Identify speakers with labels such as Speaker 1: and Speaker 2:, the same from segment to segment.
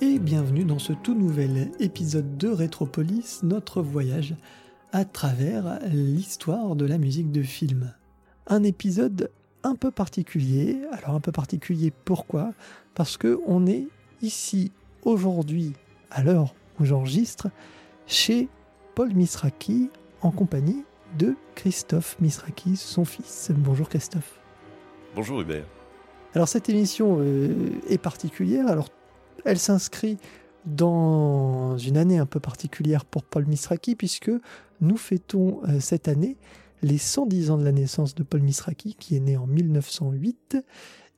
Speaker 1: et bienvenue dans ce tout nouvel épisode de Rétropolis, notre voyage à travers l'histoire de la musique de film. Un épisode un peu particulier. Alors un peu particulier pourquoi? Parce que on est ici aujourd'hui à l'heure où j'enregistre chez Paul Misraki en compagnie de Christophe Misraki, son fils. Bonjour Christophe.
Speaker 2: Bonjour Hubert.
Speaker 1: Alors cette émission euh, est particulière. Alors elle s'inscrit dans une année un peu particulière pour Paul Misraki puisque nous fêtons euh, cette année les 110 ans de la naissance de Paul Misraki qui est né en 1908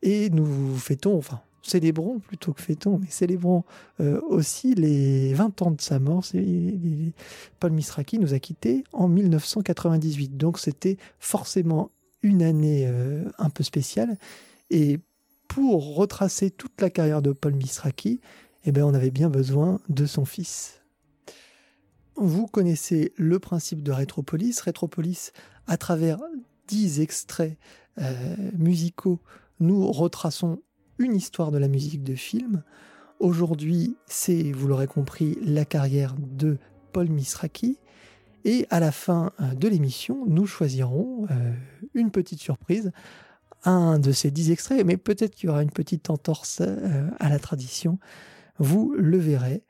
Speaker 1: et nous fêtons, enfin célébrons plutôt que fêtons, mais célébrons euh, aussi les 20 ans de sa mort. Paul Misraki nous a quittés en 1998, donc c'était forcément une année un peu spéciale. Et pour retracer toute la carrière de Paul Misraki, eh ben, on avait bien besoin de son fils. Vous connaissez le principe de Rétropolis. Rétropolis, à travers dix extraits euh, musicaux, nous retraçons une histoire de la musique de film. Aujourd'hui, c'est, vous l'aurez compris, la carrière de Paul Misraki. Et à la fin euh, de l'émission, nous choisirons euh, une petite surprise, un de ces dix extraits, mais peut-être qu'il y aura une petite entorse euh, à la tradition. Vous le verrez.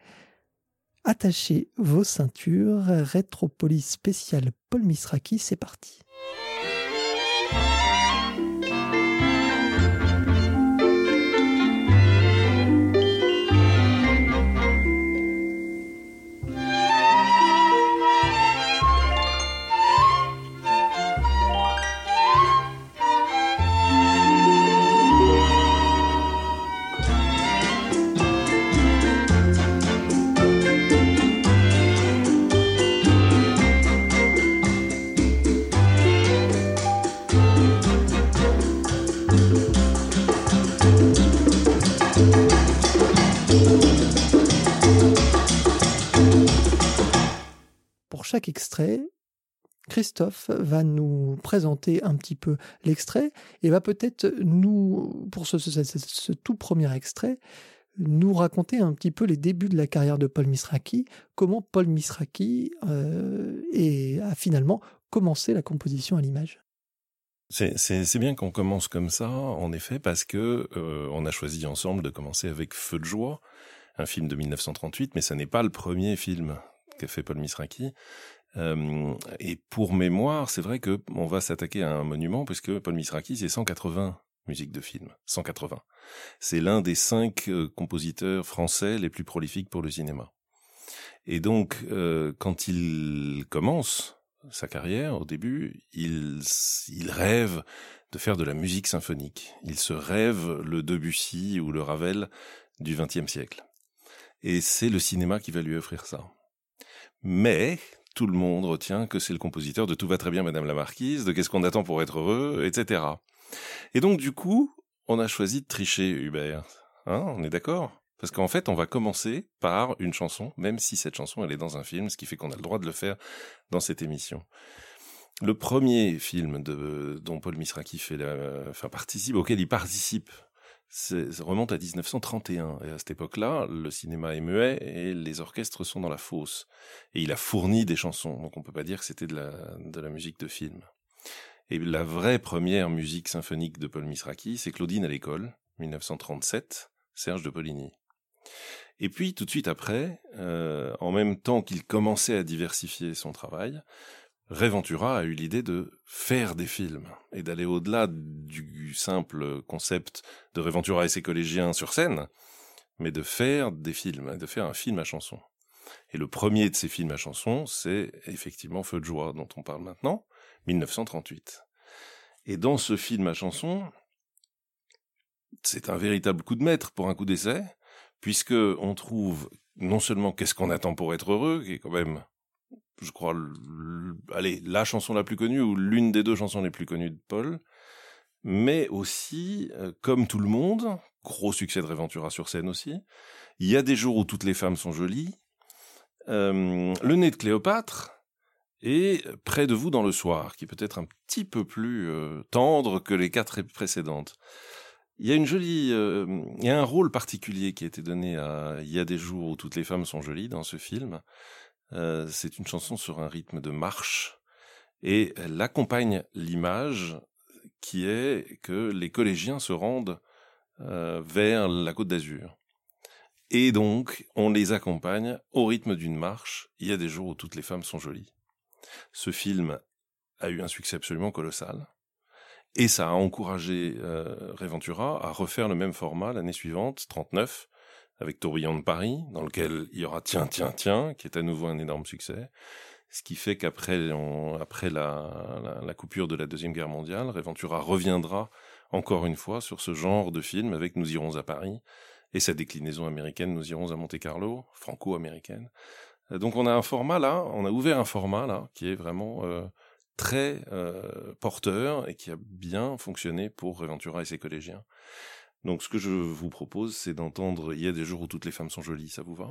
Speaker 1: Attachez vos ceintures. Rétropolis spécial Paul Misraki, c'est parti. Christophe va nous présenter un petit peu l'extrait et va peut-être nous, pour ce, tout premier extrait, nous raconter un petit peu les débuts de la carrière de Paul Misraki, comment Paul Misraki euh, a finalement commencé la composition à l'image.
Speaker 2: C'est bien qu'on commence comme ça, en effet, parce que euh, on a choisi ensemble de commencer avec Feu de joie, un film de 1938, mais ce n'est pas le premier film qu'a fait Paul Misraki. Euh, et pour mémoire, c'est vrai que on va s'attaquer à un monument puisque Paul Misraki c'est 180 musiques de films, 180. C'est l'un des cinq euh, compositeurs français les plus prolifiques pour le cinéma. Et donc, euh, quand il commence sa carrière, au début, il, il rêve de faire de la musique symphonique. Il se rêve le Debussy ou le Ravel du XXe siècle. Et c'est le cinéma qui va lui offrir ça. Mais tout le monde retient que c'est le compositeur de Tout va très bien, Madame la Marquise, de Qu'est-ce qu'on attend pour être heureux, etc. Et donc du coup, on a choisi de tricher, Hubert. Hein, on est d'accord? Parce qu'en fait, on va commencer par une chanson, même si cette chanson, elle est dans un film, ce qui fait qu'on a le droit de le faire dans cette émission. Le premier film de, dont Paul Misraki fait la, enfin, participe, auquel il participe ça remonte à 1931. Et à cette époque-là, le cinéma est muet et les orchestres sont dans la fosse. Et il a fourni des chansons, donc on peut pas dire que c'était de la, de la musique de film. Et la vraie première musique symphonique de Paul Misraki, c'est Claudine à l'école, 1937, Serge de Poligny. Et puis tout de suite après, euh, en même temps qu'il commençait à diversifier son travail, Réventura a eu l'idée de faire des films et d'aller au-delà du simple concept de Réventura et ses collégiens sur scène, mais de faire des films, de faire un film à chanson. Et le premier de ces films à chanson, c'est effectivement Feu de joie dont on parle maintenant, 1938. Et dans ce film à chanson, c'est un véritable coup de maître pour un coup d'essai, puisque on trouve non seulement qu'est-ce qu'on attend pour être heureux, qui est quand même je crois, allez, la chanson la plus connue ou l'une des deux chansons les plus connues de Paul, mais aussi, euh, comme tout le monde, gros succès de Réventura sur scène aussi, il y a des jours où toutes les femmes sont jolies, euh, le nez de Cléopâtre, et Près de vous dans le soir, qui peut être un petit peu plus euh, tendre que les quatre précédentes. Il y a une jolie, il y a un rôle particulier qui a été donné à Il y a des jours où toutes les femmes sont jolies dans ce film. Euh, c'est une chanson sur un rythme de marche et elle accompagne l'image qui est que les collégiens se rendent euh, vers la Côte d'Azur. Et donc, on les accompagne au rythme d'une marche. Il y a des jours où toutes les femmes sont jolies. Ce film a eu un succès absolument colossal. Et ça a encouragé euh, à refaire le même format l'année suivante, 39, avec Tourbillon de Paris, dans lequel il y aura Tiens, Tiens, Tiens, qui est à nouveau un énorme succès. Ce qui fait qu'après après la, la, coupure de la Deuxième Guerre mondiale, Réventura reviendra encore une fois sur ce genre de film avec Nous irons à Paris et sa déclinaison américaine Nous irons à Monte Carlo, franco-américaine. Donc on a un format là, on a ouvert un format là qui est vraiment euh, très euh, porteur et qui a bien fonctionné pour Reventura et ses collégiens. Donc ce que je vous propose, c'est d'entendre Il y a des jours où toutes les femmes sont jolies, ça vous va?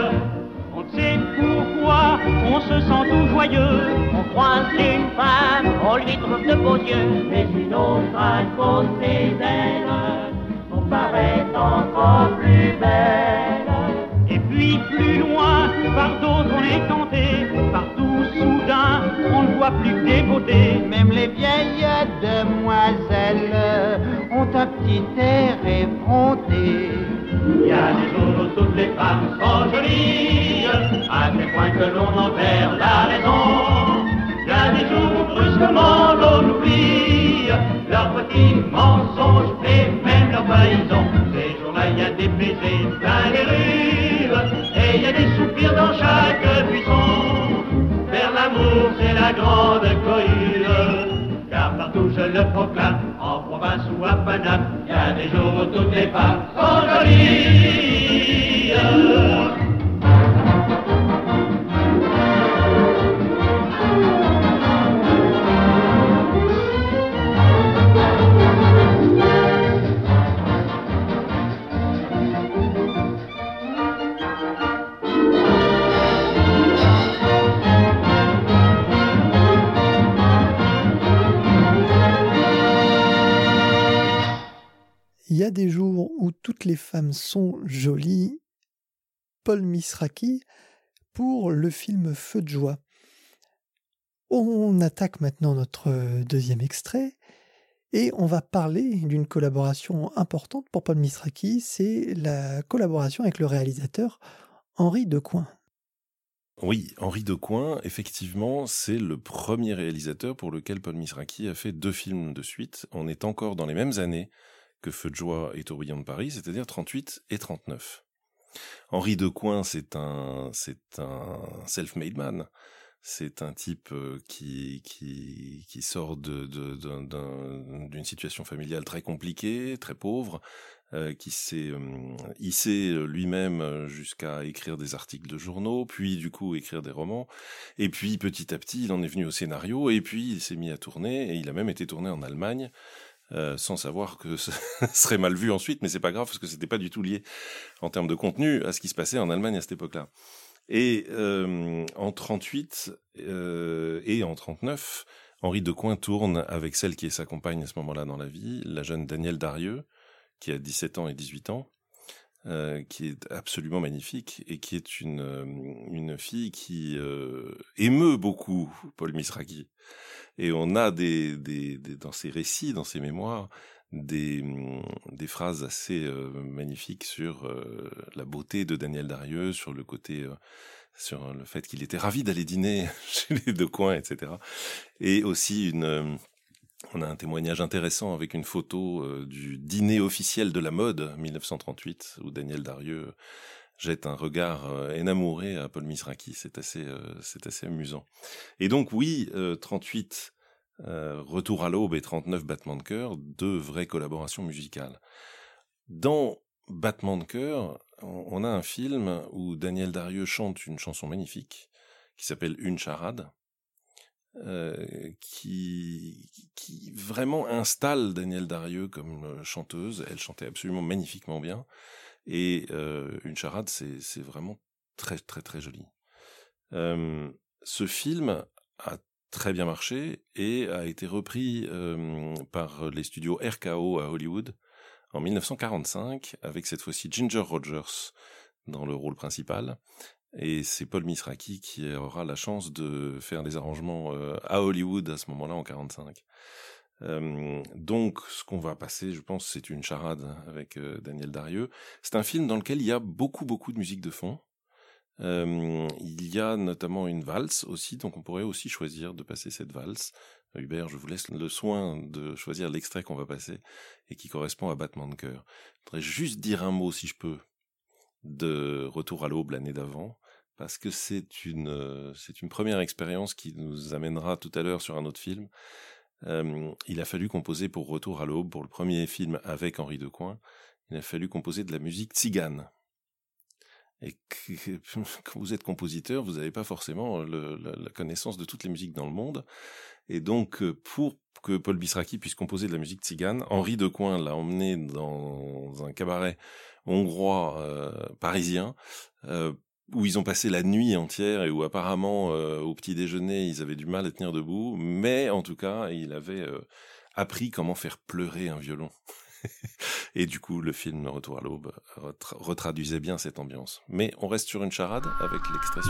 Speaker 3: On se sent tout joyeux. On croise une femme, on lui trouve de beaux yeux. Mais une autre à côté d'elle, on paraît encore plus belle. Et puis plus loin, par d'autres on est tenté, partout soudain, on ne voit plus que des beautés.
Speaker 4: Même les vieilles demoiselles ont un petit air effronté.
Speaker 3: Il y a des jours où toutes les femmes sont jolies, à tel point que l'on en perd la raison. Il y a des jours où brusquement l'on oublie leurs petits mensonges et même leurs trahisons. Ces jours-là, il y a des baisers plein les rues, et il y a des soupirs dans chaque buisson. Vers l'amour, c'est la grande cohue je le proclame, en province ou à Paname, il y a des jours où les femmes sont jolies.
Speaker 1: Il y a des jours où toutes les femmes sont jolies. Paul Misraki pour le film Feu de joie. On attaque maintenant notre deuxième extrait et on va parler d'une collaboration importante pour Paul Misraki, c'est la collaboration avec le réalisateur Henri Decoing.
Speaker 2: Oui, Henri Decoing, effectivement, c'est le premier réalisateur pour lequel Paul Misraki a fait deux films de suite. On est encore dans les mêmes années que Feu de joie et Tourbillon de Paris, c'est-à-dire 38 et 39. Henri Decoing, c'est un, c'est un self-made man. C'est un type euh, qui, qui, qui sort de, d'une situation familiale très compliquée, très pauvre, euh, qui s'est euh, hissé lui-même jusqu'à écrire des articles de journaux, puis du coup écrire des romans, et puis petit à petit il en est venu au scénario, et puis il s'est mis à tourner, et il a même été tourné en Allemagne, euh, sans savoir que ce serait mal vu ensuite, mais c'est pas grave parce que c'était pas du tout lié en termes de contenu à ce qui se passait en Allemagne à cette époque-là. Et euh, en 38 euh, et en 39, Henri Decoing tourne avec celle qui est sa compagne à ce moment-là dans la vie, la jeune Danielle Darieux, qui a 17 ans et 18 ans. Euh, qui est absolument magnifique et qui est une, euh, une fille qui euh, émeut beaucoup Paul Misraki. Et on a des, des, dans ses récits, dans ses mémoires, des, mm, des phrases assez magnifiques sur la beauté de Daniel Darieux, sur le côté, sur le fait qu'il était ravi d'aller dîner chez les deux coins, etc. Et aussi une, on a un témoignage intéressant avec une photo euh, du dîner officiel de la mode 1938 où Daniel Darieux jette un regard euh, à Paul Misraki. C'est assez, euh, c'est assez amusant. Et donc oui, 38 Retour à l'aube et 39 Battements de cœur, deux vraies collaborations musicales. Dans Battement de cœur, on a un film où Daniel Darieux chante une chanson magnifique qui s'appelle Une charade euh, qui, vraiment installe Danielle Darieux comme euh, chanteuse. Elle chantait absolument magnifiquement bien. Et euh, une charade, c'est vraiment très très très joli. Ce film a très bien marché et a été repris par les studios RKO à Hollywood en 1945 avec cette fois-ci Ginger Rogers dans le rôle principal et c'est Paul Misraki qui aura la chance de faire des arrangements euh, à Hollywood à ce moment-là en 45. Euh, donc, ce qu'on va passer, je pense, c'est une charade avec euh, Daniel Darieux. C'est un film dans lequel il y a beaucoup, beaucoup de musique de fond. Euh, il y a notamment une valse aussi, donc on pourrait aussi choisir de passer cette valse. Hubert, je vous laisse le soin de choisir l'extrait qu'on va passer et qui correspond à Battement de cœur. Je voudrais juste dire un mot, si je peux, de Retour à l'aube l'année d'avant, parce que c'est une, euh, c'est une première expérience qui nous amènera tout à l'heure sur un autre film. Il a fallu composer pour Retour à l'aube, pour le premier film avec Henri Decoing, il a fallu composer de la musique tzigane. Et quand vous êtes compositeur, vous n'avez pas forcément la, connaissance de toutes les musiques dans le monde. Et donc, euh, pour que Paul Bisraki puisse composer de la musique tzigane, Henri Decoing l'a emmené dans un cabaret hongrois euh, parisien où ils ont passé la nuit entière et où apparemment euh, au petit déjeuner ils avaient du mal à tenir debout, mais en tout cas il avait euh, appris comment faire pleurer un violon. et du coup le film Retour à l'aube retra retraduisait bien cette ambiance. Mais on reste sur une charade avec l'extrait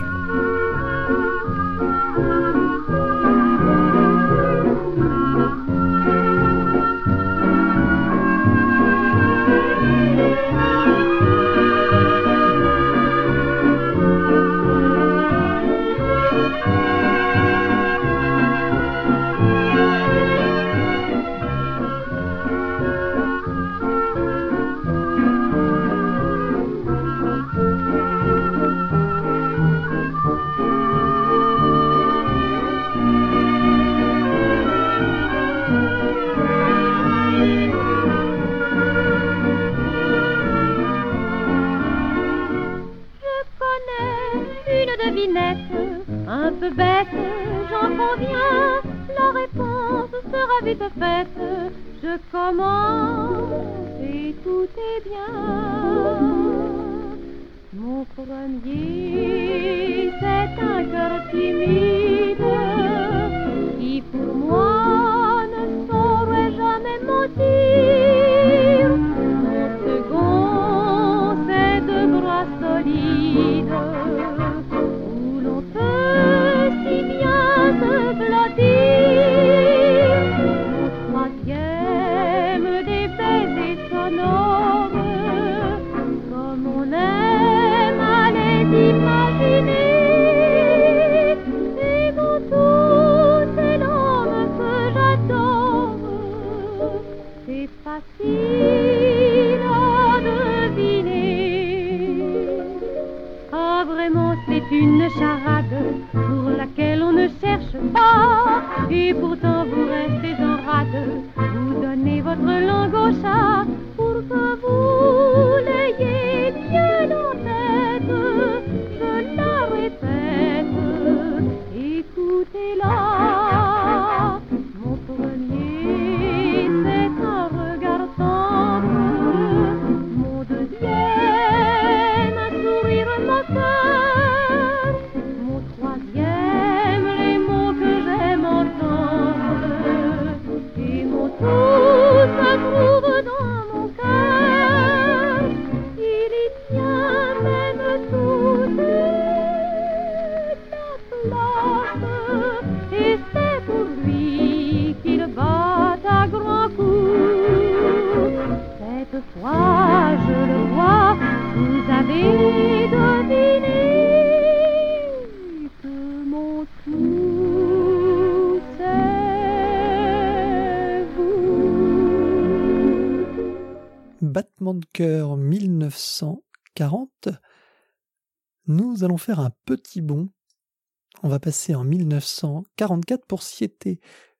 Speaker 1: passer en 1944 pour Siete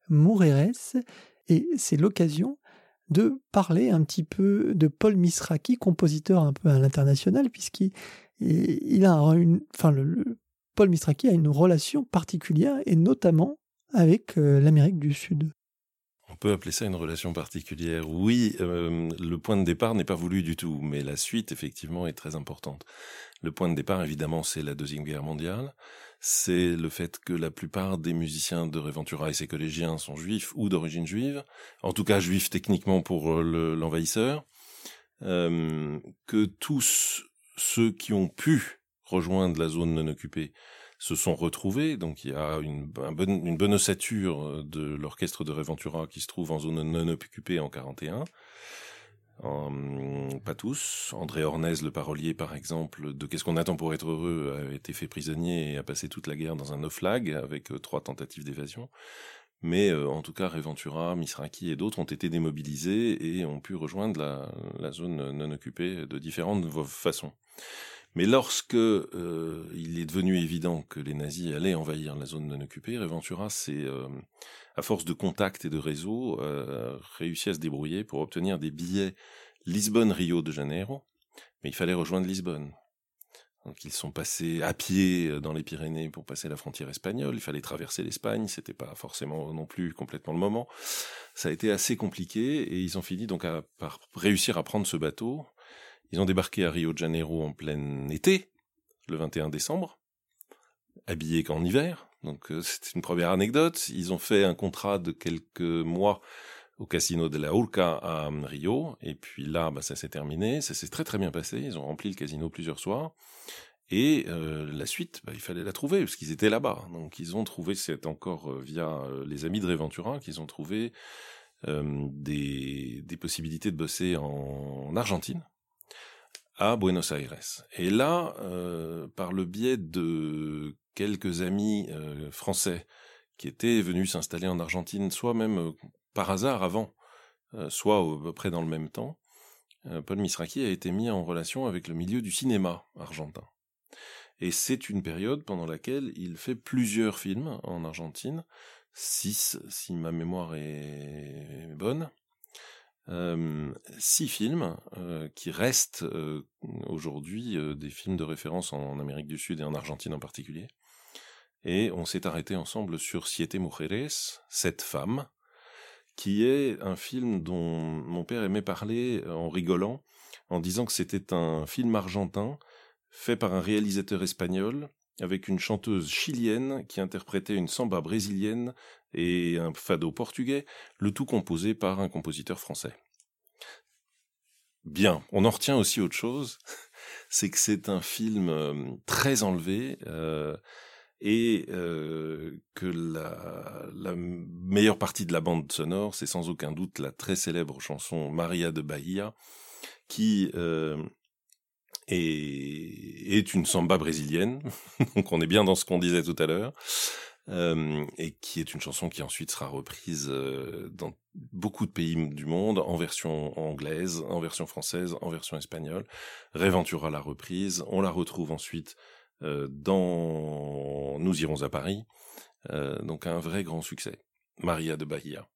Speaker 1: Moureres et c'est l'occasion de parler un petit peu de Paul Misraki, compositeur un peu à l'international, puisqu'il il a une, enfin Paul Misraki a une relation particulière et notamment avec euh, l'Amérique du Sud.
Speaker 2: On peut appeler ça une relation particulière. Oui, euh, le point de départ n'est pas voulu du tout, mais la suite, effectivement, est très importante. Le point de départ, évidemment, c'est la Deuxième Guerre mondiale. C'est le fait que la plupart des musiciens de Reventura et ses collégiens sont juifs ou d'origine juive, en tout cas juifs techniquement pour euh, l'envahisseur, euh, que tous ceux qui ont pu rejoindre la zone non occupée se sont retrouvés. Donc il y a une, une bonne ossature euh, de l'orchestre de Reventura qui se trouve en zone non occupée en 41. Pas tous. André Ornez, le parolier, par exemple, de Qu'est-ce qu'on attend pour être heureux, a été fait prisonnier et a passé toute la guerre dans un off-lag avec euh, trois tentatives d'évasion. Mais euh, en tout cas, Reventura, Misraki et d'autres ont été démobilisés et ont pu rejoindre la, la zone non occupée de différentes façons. Mais lorsque euh, il est devenu évident que les nazis allaient envahir la zone non occupée, Reventura s'est, euh, à force de contacts et de réseaux, euh, réussi à se débrouiller pour obtenir des billets Lisbonne-Rio de Janeiro. Mais il fallait rejoindre Lisbonne. Donc ils sont passés à pied euh, dans les Pyrénées pour passer la frontière espagnole. Il fallait traverser l'Espagne. C'était pas forcément non plus complètement le moment. Ça a été assez compliqué et ils ont fini donc à, par réussir à prendre ce bateau ils ont débarqué à Rio de Janeiro en plein été, le 21 décembre, habillés qu'en hiver. Donc euh, c'est une première anecdote. Ils ont fait un contrat de quelques mois au casino de la Urca à Rio. Et puis là, bah, ça s'est terminé. Ça s'est très très bien passé. Ils ont rempli le casino plusieurs soirs. Et euh, la suite, bah, il fallait la trouver parce qu'ils étaient là-bas. Donc ils ont trouvé, c'est encore euh, via les amis de Reventura qu'ils ont trouvé des, possibilités de bosser en Argentine à Buenos Aires. Et là, euh, par le biais de quelques amis euh, français qui étaient venus s'installer en Argentine, soit même euh, par hasard avant, soit à peu près dans le même temps, Paul Misraki a été mis en relation avec le milieu du cinéma argentin. Et c'est une période pendant laquelle il fait plusieurs films en Argentine, six si ma mémoire est bonne, six films qui restent aujourd'hui des films de référence en, Amérique du Sud et en Argentine en particulier. Et on s'est arrêté ensemble sur Siete Mujeres, Sept femmes, qui est un film dont mon père aimait parler en rigolant, en disant que c'était un film argentin fait par un réalisateur espagnol avec une chanteuse chilienne qui interprétait une samba brésilienne et un fado portugais, le tout composé par un compositeur français. Bien, on en retient aussi autre chose, c'est que c'est un film euh, très enlevé euh, et euh, que la, la, meilleure partie de la bande sonore, c'est sans aucun doute la très célèbre chanson Maria de Bahia, qui est, est une samba brésilienne, donc on est bien dans ce qu'on disait tout à l'heure, euh, et qui est une chanson qui ensuite sera reprise euh, dans beaucoup de pays du monde, en version anglaise, en version française, en version espagnole. Réventura la reprise, on la retrouve ensuite euh, dans Nous irons à Paris, donc un vrai grand succès. Maria de Bahia.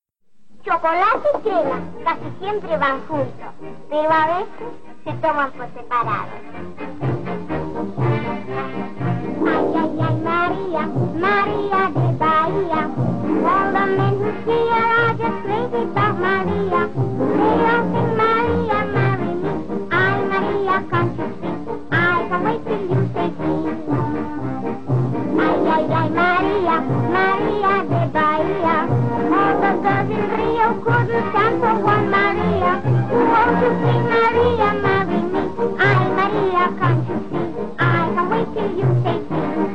Speaker 5: Chocolate y casi siempre van juntos, pero a veces se tomam por separado. Ai, ai, ai, Maria, Maria de Bahia, quando menos que ela de frente da Maria, eu tenho Maria, Maria, ai, Maria, canto sim, ai, como é que eu sei Ai, ai, ai, Maria, Maria de Bahia, quando dois em Rio, quando canto, Maria, Oh, to sing Maria, Maria. Maria, can't you see? I can wait till you say please.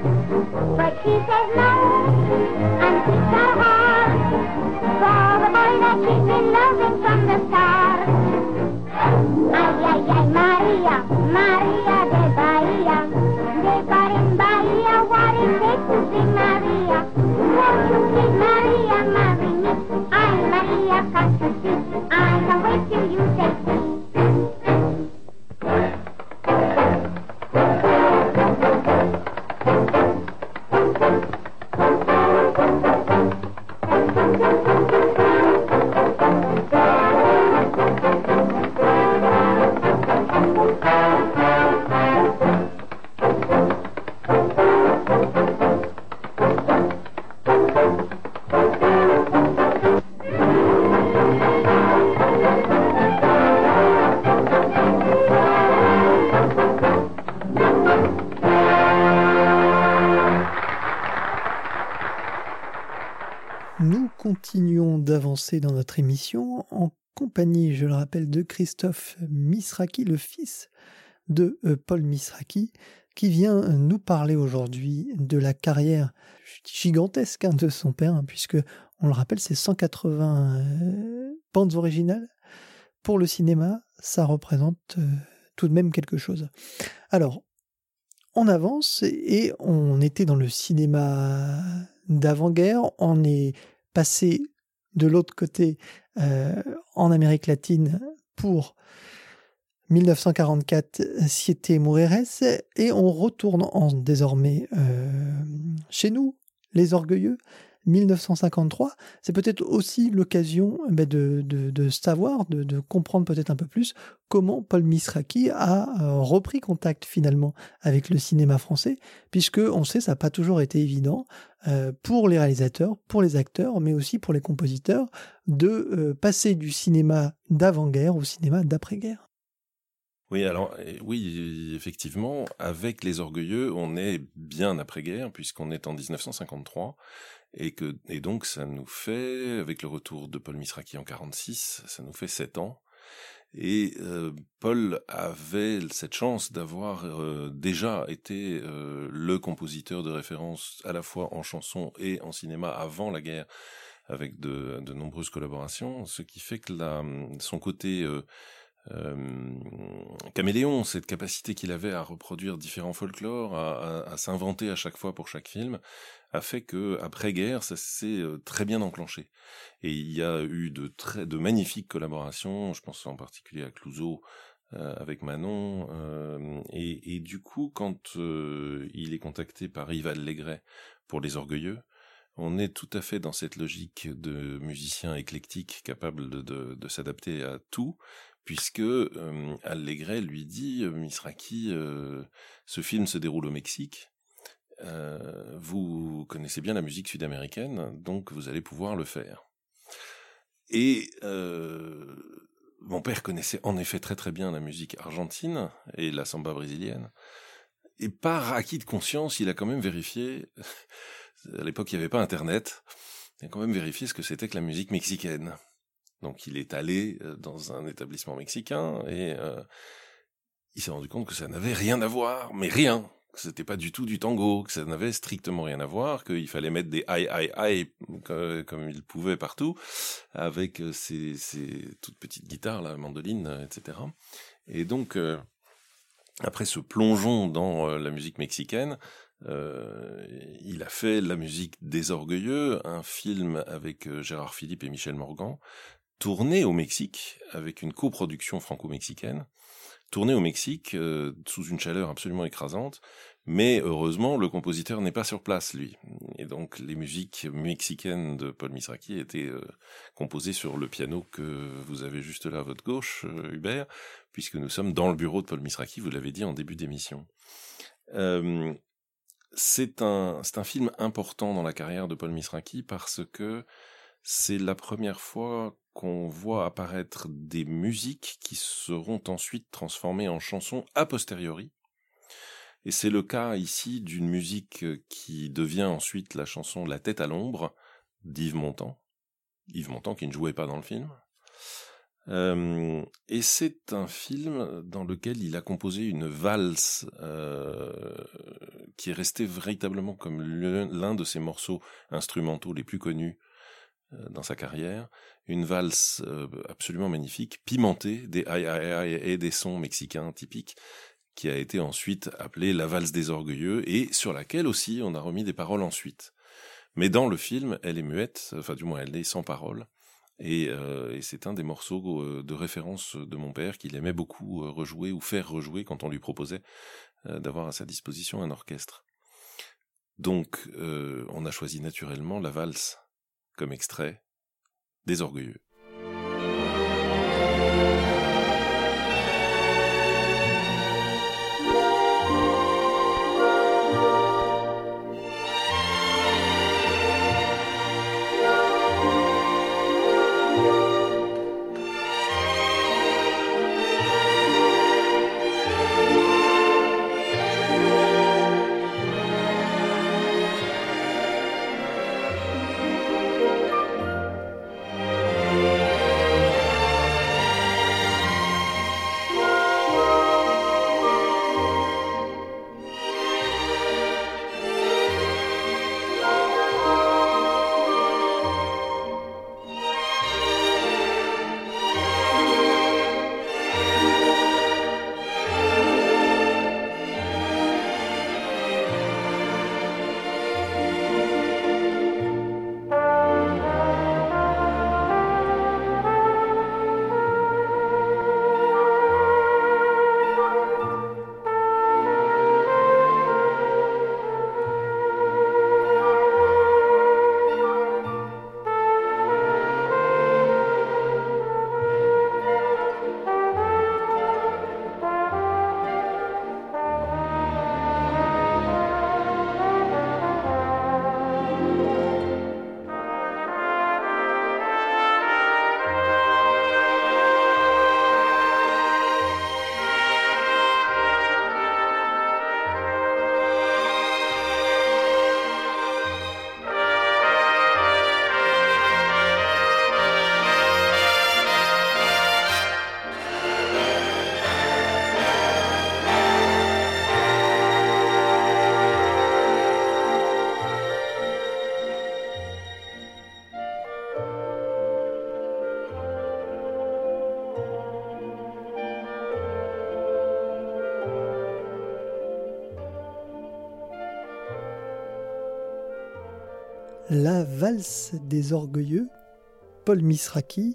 Speaker 5: But she says no, and keeps her heart for the boy that she's been loving from the start. Ay, ay, ay, Maria, Maria de Bahia, de par en Bahia, what it takes to be Maria. Won't you please, Maria, marry me? Ay, Maria, see? I can wait till you say please.
Speaker 1: Continuons d'avancer dans notre émission en compagnie, je le rappelle, de Christophe Misraki, le fils de euh, Paul Misraki, qui vient nous parler aujourd'hui de la carrière gigantesque hein, de son père, hein, puisque, on le rappelle, c'est 180 euh, bandes originales. Pour le cinéma, ça représente euh, tout de même quelque chose. Alors, on avance et on était dans le cinéma d'avant-guerre, on est passé de l'autre côté euh, en Amérique latine pour 1944 Siete Mujeres et on retourne désormais euh, chez nous, les orgueilleux, 1953, c'est peut-être aussi l'occasion eh ben, de, savoir, de, comprendre peut-être un peu plus comment Paul Misraki a euh, repris contact finalement avec le cinéma français, puisque on sait ça n'a pas toujours été évident euh, pour les réalisateurs, pour les acteurs, mais aussi pour les compositeurs, de euh, passer du cinéma d'avant-guerre au cinéma d'après-guerre.
Speaker 2: Oui, alors oui, effectivement, avec les orgueilleux, on est bien après-guerre puisqu'on est en 1953 et que et donc ça nous fait avec le retour de Paul Misraki en 46, ça nous fait sept ans. Et euh, Paul avait cette chance d'avoir euh, déjà été euh, le compositeur de référence à la fois en chanson et en cinéma avant la guerre, avec de, de nombreuses collaborations, ce qui fait que la, son côté euh, caméléon, cette capacité qu'il avait à reproduire différents folklores, à, s'inventer à chaque fois pour chaque film, a fait que après guerre, ça s'est euh, très bien enclenché. Et il y a eu de très de magnifiques collaborations. Je pense en particulier à Clouseau. Euh, avec Manon euh, et, et, du coup quand il est contacté par Yves Allégret pour Les Orgueilleux on est tout à fait dans cette logique de musicien éclectique capable de, de, de s'adapter à tout puisque euh, Allégret lui dit Misraki, ce film se déroule au Mexique. vous connaissez bien la musique sud-américaine, donc vous allez pouvoir le faire. Et mon père connaissait en effet très très bien la musique argentine et la samba brésilienne. Et par acquis de conscience, il a quand même vérifié, à l'époque il n'y avait pas Internet, il a quand même vérifié ce que c'était que la musique mexicaine. Donc il est allé euh, dans un établissement mexicain et euh, il s'est rendu compte que ça n'avait rien à voir, mais rien. Que c'était pas du tout du tango, que ça n'avait strictement rien à voir, qu'il fallait mettre des aïe aïe aïe comme il pouvait partout, avec euh, ces, toutes petites guitares, la mandoline, etc. Et donc, après ce plongeon dans la musique mexicaine, il a fait La musique des orgueilleux, un film avec Gérard Philippe et Michel Morgan, tourné au Mexique avec une coproduction franco-mexicaine, tourné au Mexique euh, sous une chaleur absolument écrasante, mais heureusement le compositeur n'est pas sur place lui, et donc les musiques mexicaines de Paul Misraki étaient euh, composées sur le piano que vous avez juste là à votre gauche, euh, Hubert, puisque nous sommes dans le bureau de Paul Misraki, vous l'avez dit en début d'émission. c'est un un film important dans la carrière de Paul Misraki parce que c'est la première fois qu'on voit apparaître des musiques qui seront ensuite transformées en chansons a posteriori. Et c'est le cas ici d'une musique qui devient ensuite la chanson La tête à l'ombre d'Yves Montand. Yves Montand qui ne jouait pas dans le film. Euh, et c'est un film dans lequel il a composé une valse euh, qui est restée véritablement comme l'un de ses morceaux instrumentaux les plus connus dans sa carrière, une valse euh, absolument magnifique, pimentée des aïe aïe et des sons mexicains typiques, qui a été ensuite appelée la valse des orgueilleux et sur laquelle aussi on a remis des paroles ensuite. Mais dans le film, elle est muette, enfin du moins elle est sans parole. Et, euh, et c'est un des morceaux de référence de mon père qu'il aimait beaucoup rejouer ou faire rejouer quand on lui proposait d'avoir à sa disposition un orchestre. Donc on a choisi naturellement la valse comme extrait des orgueilleux.
Speaker 1: La valse des orgueilleux, Paul Misraki,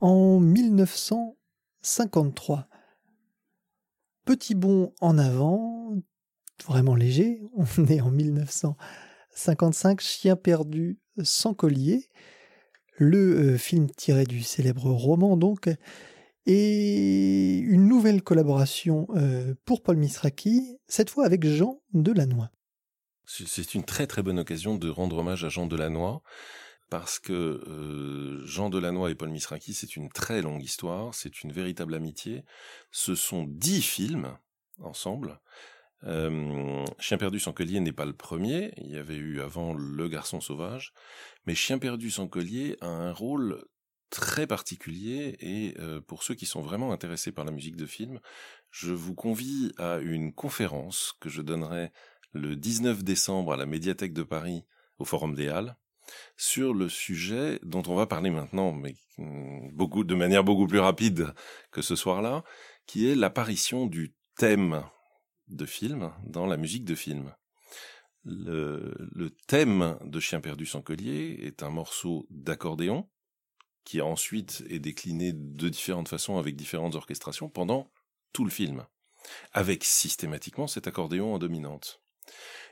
Speaker 1: en 1953. Petit bond en avant, vraiment léger, on est en 1955, Chien perdu sans collier, le euh, film tiré du célèbre roman donc, et une nouvelle collaboration euh, pour Paul Misraki, cette fois avec Jean Delannoy.
Speaker 2: C'est une très très bonne occasion de rendre hommage à Jean Delannoy parce que euh, Jean Delannoy et Paul Misraki, c'est une très longue histoire, c'est une véritable amitié. Ce sont dix films ensemble. Euh, Chien perdu sans collier n'est pas le premier, il y avait eu avant Le garçon sauvage, mais Chien perdu sans collier a un rôle très particulier et euh, pour ceux qui sont vraiment intéressés par la musique de film, je vous convie à une conférence que je donnerai le 19 décembre à la médiathèque de Paris au Forum des Halles sur le sujet dont on va parler maintenant, mais mm, beaucoup, de manière beaucoup plus rapide que ce soir-là, qui est l'apparition du thème de film dans la musique de film. Le, le thème de Chien perdu sans collier est un morceau d'accordéon qui ensuite est décliné de différentes façons avec différentes orchestrations pendant tout le film, avec systématiquement cet accordéon en dominante.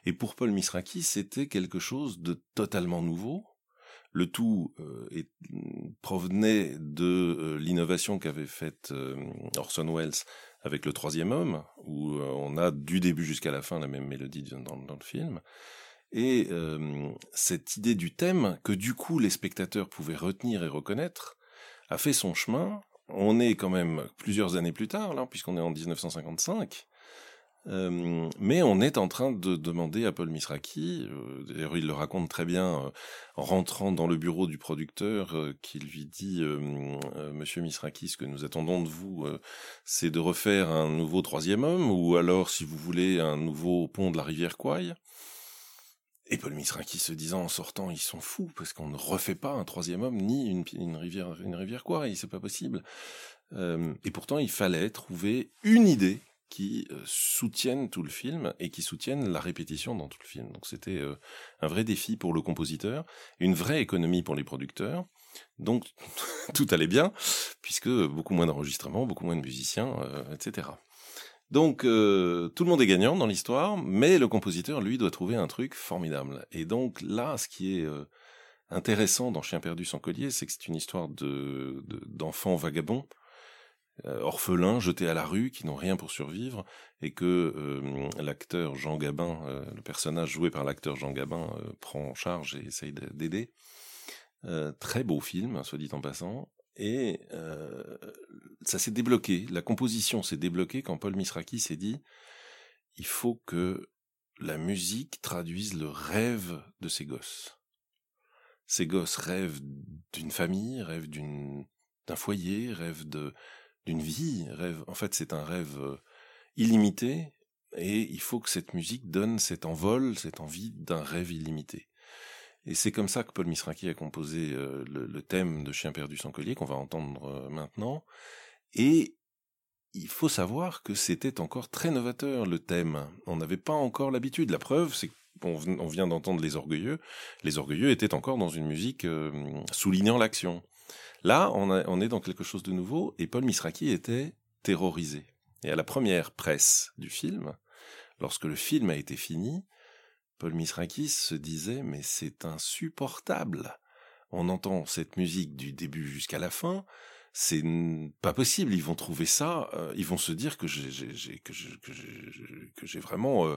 Speaker 2: Et pour Paul Misraki, c'était quelque chose de totalement nouveau. Le tout euh, provenait de euh, l'innovation qu'avait faite euh, Orson Welles avec le troisième homme, où on a du début jusqu'à la fin la même mélodie dans, dans le film. Et cette idée du thème, que du coup les spectateurs pouvaient retenir et reconnaître, a fait son chemin. On est quand même plusieurs années plus tard, là, puisqu'on est en 1955, euh, mais on est en train de demander à Paul Misraki, euh, d'ailleurs il le raconte très bien euh, en rentrant dans le bureau du producteur, qui lui dit Monsieur Misraki, ce que nous attendons de vous, c'est de refaire un nouveau troisième homme, ou alors, si vous voulez, un nouveau pont de la rivière Kwai. Et Paul Misraki se disant en sortant, ils sont fous parce qu'on ne refait pas un troisième homme ni une, rivière, une rivière Kwai, c'est pas possible. et pourtant, il fallait trouver une idée qui euh, soutiennent tout le film et qui soutiennent la répétition dans tout le film. Donc c'était euh, un vrai défi pour le compositeur, une vraie économie pour les producteurs. Donc tout allait bien, puisque beaucoup moins d'enregistrements, beaucoup moins de musiciens, euh, etc. Donc tout le monde est gagnant dans l'histoire, mais le compositeur, lui, doit trouver un truc formidable. Et donc là, ce qui est intéressant dans Chien perdu sans collier, c'est que c'est une histoire de d'enfants vagabonds euh, orphelins jetés à la rue qui n'ont rien pour survivre et que euh, l'acteur Jean Gabin, euh, le personnage joué par l'acteur Jean Gabin prend en charge et essaye d'aider. très beau film, soit dit en passant. Et ça s'est débloqué, la composition s'est débloquée quand Paul Misraki s'est dit il faut que la musique traduise le rêve de ces gosses. Ces gosses rêvent d'une famille, rêvent d'un foyer, rêvent de, d'une vie, rêve. En fait, c'est un rêve euh, illimité, et il faut que cette musique donne cet envol, cette envie d'un rêve illimité. Et c'est comme ça que Paul Misraki a composé euh, le, thème de Chien perdu sans collier qu'on va entendre euh, maintenant. Et il faut savoir que c'était encore très novateur le thème. On n'avait pas encore l'habitude. La preuve, c'est qu'on vient d'entendre les orgueilleux. Les orgueilleux étaient encore dans une musique soulignant l'action. Là, on, est dans quelque chose de nouveau, et Paul Misraki était terrorisé. Et à la première presse du film, lorsque le film a été fini, Paul Misraki se disait mais c'est insupportable. On entend cette musique du début jusqu'à la fin, c'est pas possible. Ils vont trouver ça, euh, ils vont se dire que j'ai vraiment euh,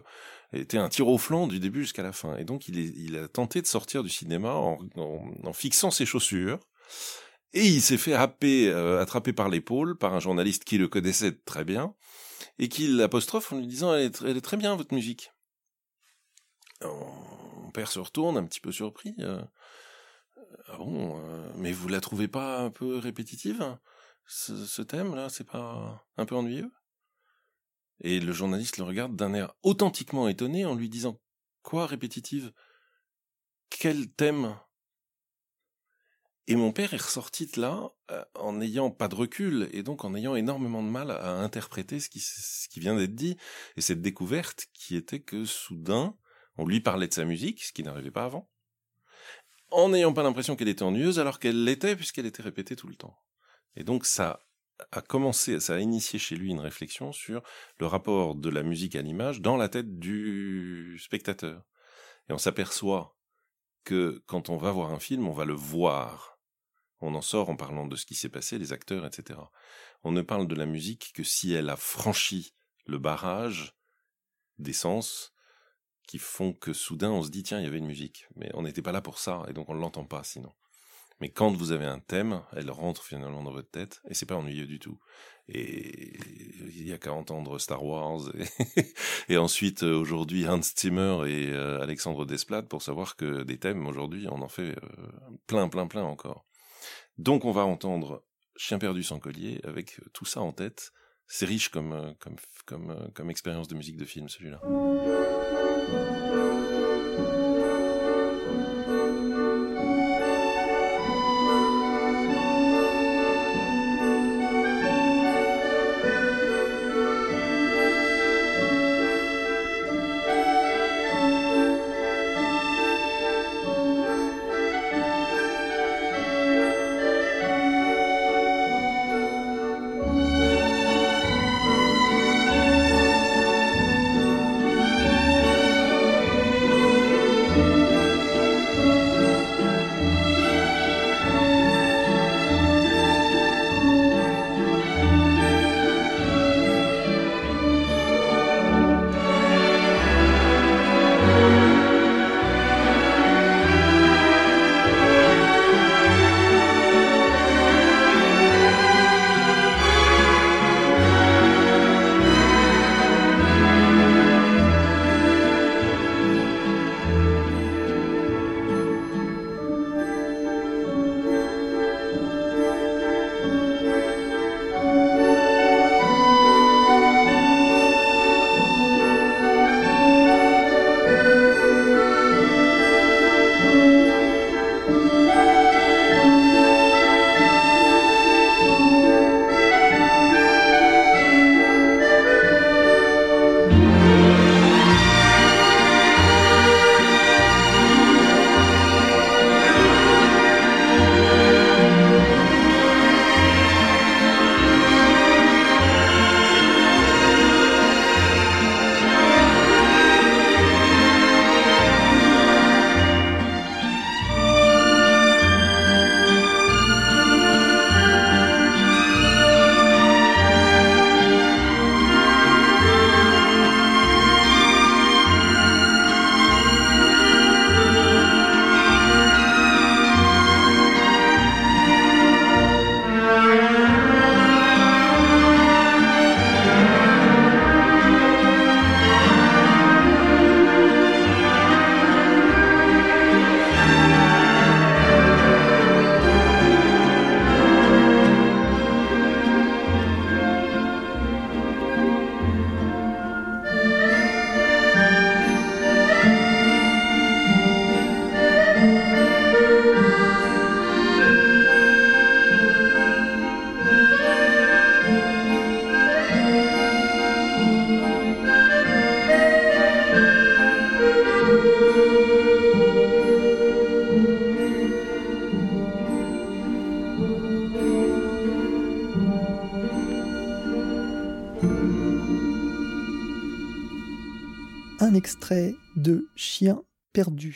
Speaker 2: été un tir au flanc du début jusqu'à la fin. Et donc il, a tenté de sortir du cinéma en fixant ses chaussures et il s'est fait happer, euh, attraper par l'épaule par un journaliste qui le connaissait très bien et qui l'apostrophe en lui disant elle est, très bien votre musique. Mon père se retourne un petit peu surpris. Euh, ah bon, euh, mais vous la trouvez pas un peu répétitive ce, ce thème-là, c'est pas un peu ennuyeux? Et le journaliste le regarde d'un air authentiquement étonné en lui disant Quoi répétitive? Quel thème? Et mon père est ressorti de là euh, en n'ayant pas de recul et donc en ayant énormément de mal à interpréter ce qui, ce qui vient d'être dit et cette découverte qui était que soudain On lui parlait de sa musique, ce qui n'arrivait pas avant, en n'ayant pas l'impression qu'elle était ennuyeuse alors qu'elle l'était puisqu'elle était répétée tout le temps. Et donc ça a commencé, ça a initié chez lui une réflexion sur le rapport de la musique à l'image dans la tête du spectateur. Et on s'aperçoit que quand on va voir un film, on va le voir. On en sort en parlant de ce qui s'est passé, les acteurs, etc. On ne parle de la musique que si elle a franchi le barrage des sens qui font que soudain on se dit tiens il y avait une musique. Mais on n'était pas là pour ça et donc on ne l'entend pas sinon. Mais quand vous avez un thème elle rentre finalement dans votre tête et c'est pas ennuyeux du tout. Et il y a qu'à entendre Star Wars et, ensuite aujourd'hui Hans Zimmer et euh, Alexandre Desplat pour savoir que des thèmes aujourd'hui on en fait euh, plein plein plein encore donc on va entendre Chien perdu sans collier avec tout ça en tête c'est riche comme, comme, comme, comme expérience de musique de film celui-là.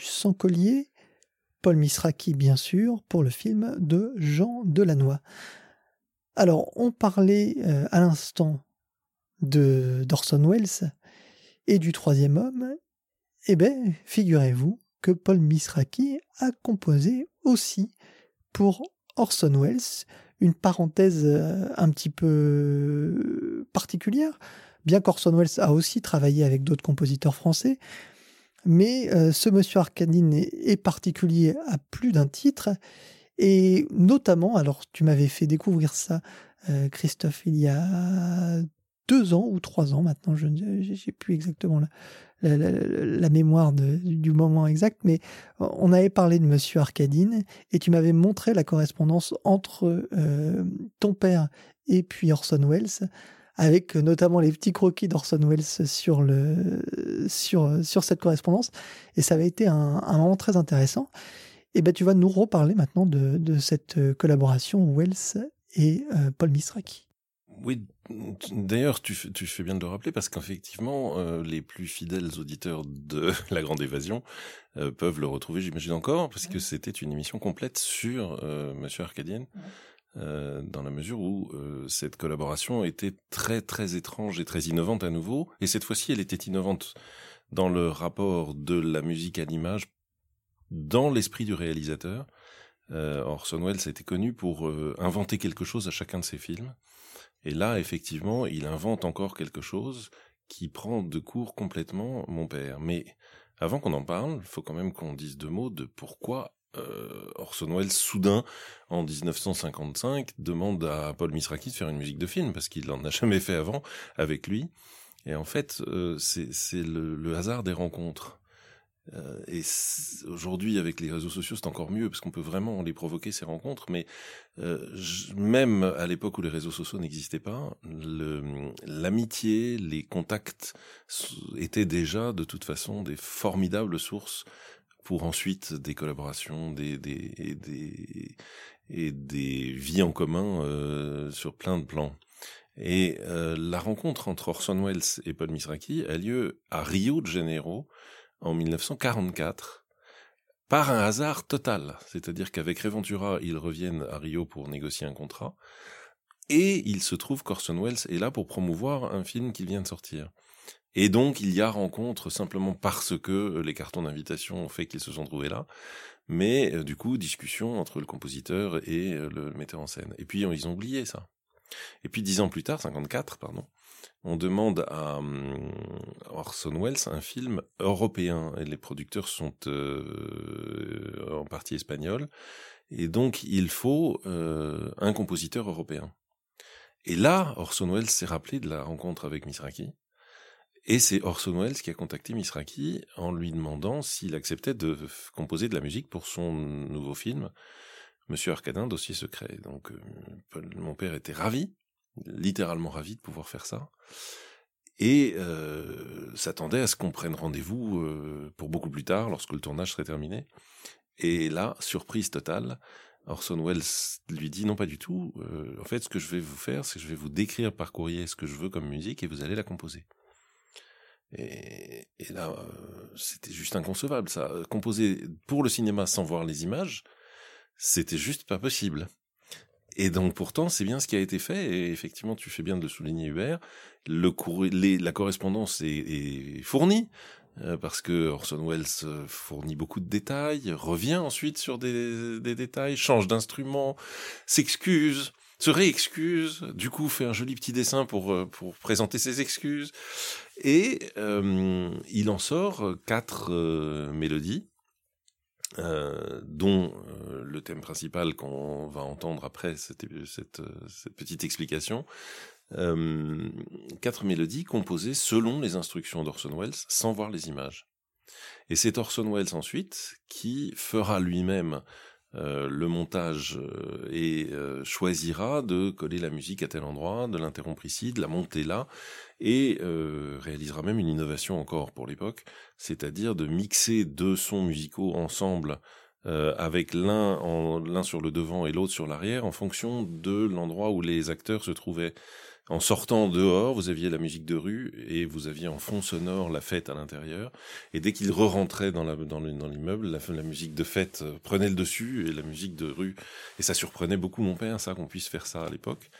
Speaker 1: Sans collier, Paul Misraki bien sûr, pour le film de Jean Delannoy. Alors, on parlait euh, à l'instant de d'Orson Welles et du troisième homme. Eh bien, figurez-vous que Paul Misraki a composé aussi pour Orson Welles une parenthèse euh, un petit peu particulière bien qu'Orson Welles a aussi travaillé avec d'autres compositeurs français, mais euh, ce monsieur Arcadine est, particulier à plus d'un titre, et notamment, alors tu m'avais fait découvrir ça, euh, Christophe, il y a deux ans ou trois ans maintenant, je n'ai plus exactement la, mémoire du moment exact, mais on avait parlé de Monsieur Arcadine et tu m'avais montré la correspondance entre euh, ton père et puis Orson Welles avec notamment les petits croquis d'Orson Welles sur, le, sur, sur cette correspondance. Et ça avait été un, un moment très intéressant. Et ben, tu vas nous reparler maintenant de, de cette collaboration Wells et euh, Paul Misraki.
Speaker 2: Oui, d'ailleurs, tu, fais- tu fais bien de le rappeler parce qu'effectivement, euh, les plus fidèles auditeurs de La Grande Évasion euh, peuvent le retrouver, j'imagine encore, parce que c'était une émission complète sur euh, Monsieur Arcadienne, euh, dans la mesure où euh, cette collaboration était très très étrange et très innovante à nouveau. Et cette fois-ci, elle était innovante dans le rapport de la musique à l'image, dans l'esprit du réalisateur. Euh, Orson Welles a été connu pour inventer quelque chose à chacun de ses films. Et là, effectivement, il invente encore quelque chose qui prend de court complètement mon père. Mais avant qu'on en parle, faut quand même qu'on dise deux mots de pourquoi euh, Orson Welles, soudain, en 1955, demande à Paul Misraki de faire une musique de film, parce qu'il n'en a jamais fait avant avec lui. Et en fait, euh, c'est le, hasard des rencontres. Euh, et aujourd'hui, avec les réseaux sociaux, c'est encore mieux parce qu'on peut vraiment les provoquer ces rencontres. Mais même à l'époque où les réseaux sociaux n'existaient pas, l'amitié, les contacts étaient déjà de toute façon des formidables sources pour ensuite des collaborations, des, des, et des, vies en commun euh, sur plein de plans. Et euh, la rencontre entre Orson Welles et Paul Misraki a lieu à Rio de Janeiro en 1944 par un hasard total. C'est-à-dire qu'avec Reventura, ils reviennent à Rio pour négocier un contrat. Et il se trouve qu'Orson Welles est là pour promouvoir un film qui vient de sortir. Et donc, il y a rencontre simplement parce que les cartons d'invitation ont fait qu'ils se sont trouvés là. Mais euh, du coup, discussion entre le compositeur et euh, le metteur en scène. Et puis, ils ont oublié ça. Et puis, dix ans plus tard, 54, pardon, on demande à hum, Orson Welles un film européen. Et les producteurs sont euh, en partie espagnols. Et donc, il faut euh, un compositeur européen. Et là, Orson Welles s'est rappelé de la rencontre avec Misraki. Et c'est Orson Welles qui a contacté Misraki en lui demandant s'il acceptait de composer de la musique pour son nouveau film, Monsieur Arcadin, dossier secret. Donc, euh, mon père était ravi, littéralement ravi de pouvoir faire ça. Et euh, s'attendait à ce qu'on prenne rendez-vous euh, pour beaucoup plus tard, lorsque le tournage serait terminé. Et là, surprise totale, Orson Welles lui dit non pas du tout. en fait, ce que je vais vous faire, c'est que je vais vous décrire par courrier ce que je veux comme musique et vous allez la composer. Et, là, euh, c'était juste inconcevable ça. Composer pour le cinéma sans voir les images, c'était juste pas possible. Et donc pourtant, c'est bien ce qui a été fait. Et effectivement, tu fais bien de le souligner, Hubert. Le la correspondance est, est fournie euh, parce que Orson Welles euh, fournit beaucoup de détails, revient ensuite sur des, des détails, change d'instrument, s'excuse, se réexcuse, du coup fait un joli petit dessin pour euh, pour présenter ses excuses, et euh, il en sort quatre euh, mélodies. dont le thème principal qu'on va entendre après cette, cette, petite explication, quatre mélodies composées selon les instructions d'Orson Welles, sans voir les images. Et c'est Orson Welles ensuite qui fera lui-même euh, le montage euh, et euh, choisira de coller la musique à tel endroit, de l'interrompre ici, de la monter là, et réalisera même une innovation encore pour l'époque, c'est-à-dire de mixer deux sons musicaux ensemble avec l'un sur le devant et l'autre sur l'arrière en fonction de l'endroit où les acteurs se trouvaient. En sortant dehors, vous aviez la musique de rue et vous aviez en fond sonore la fête à l'intérieur. Et dès qu'ils re-rentraient dans la- l'immeuble, la, la musique de fête euh, prenait le dessus et la musique de rue. Et ça surprenait beaucoup mon père, ça, qu'on puisse faire ça à l'époque.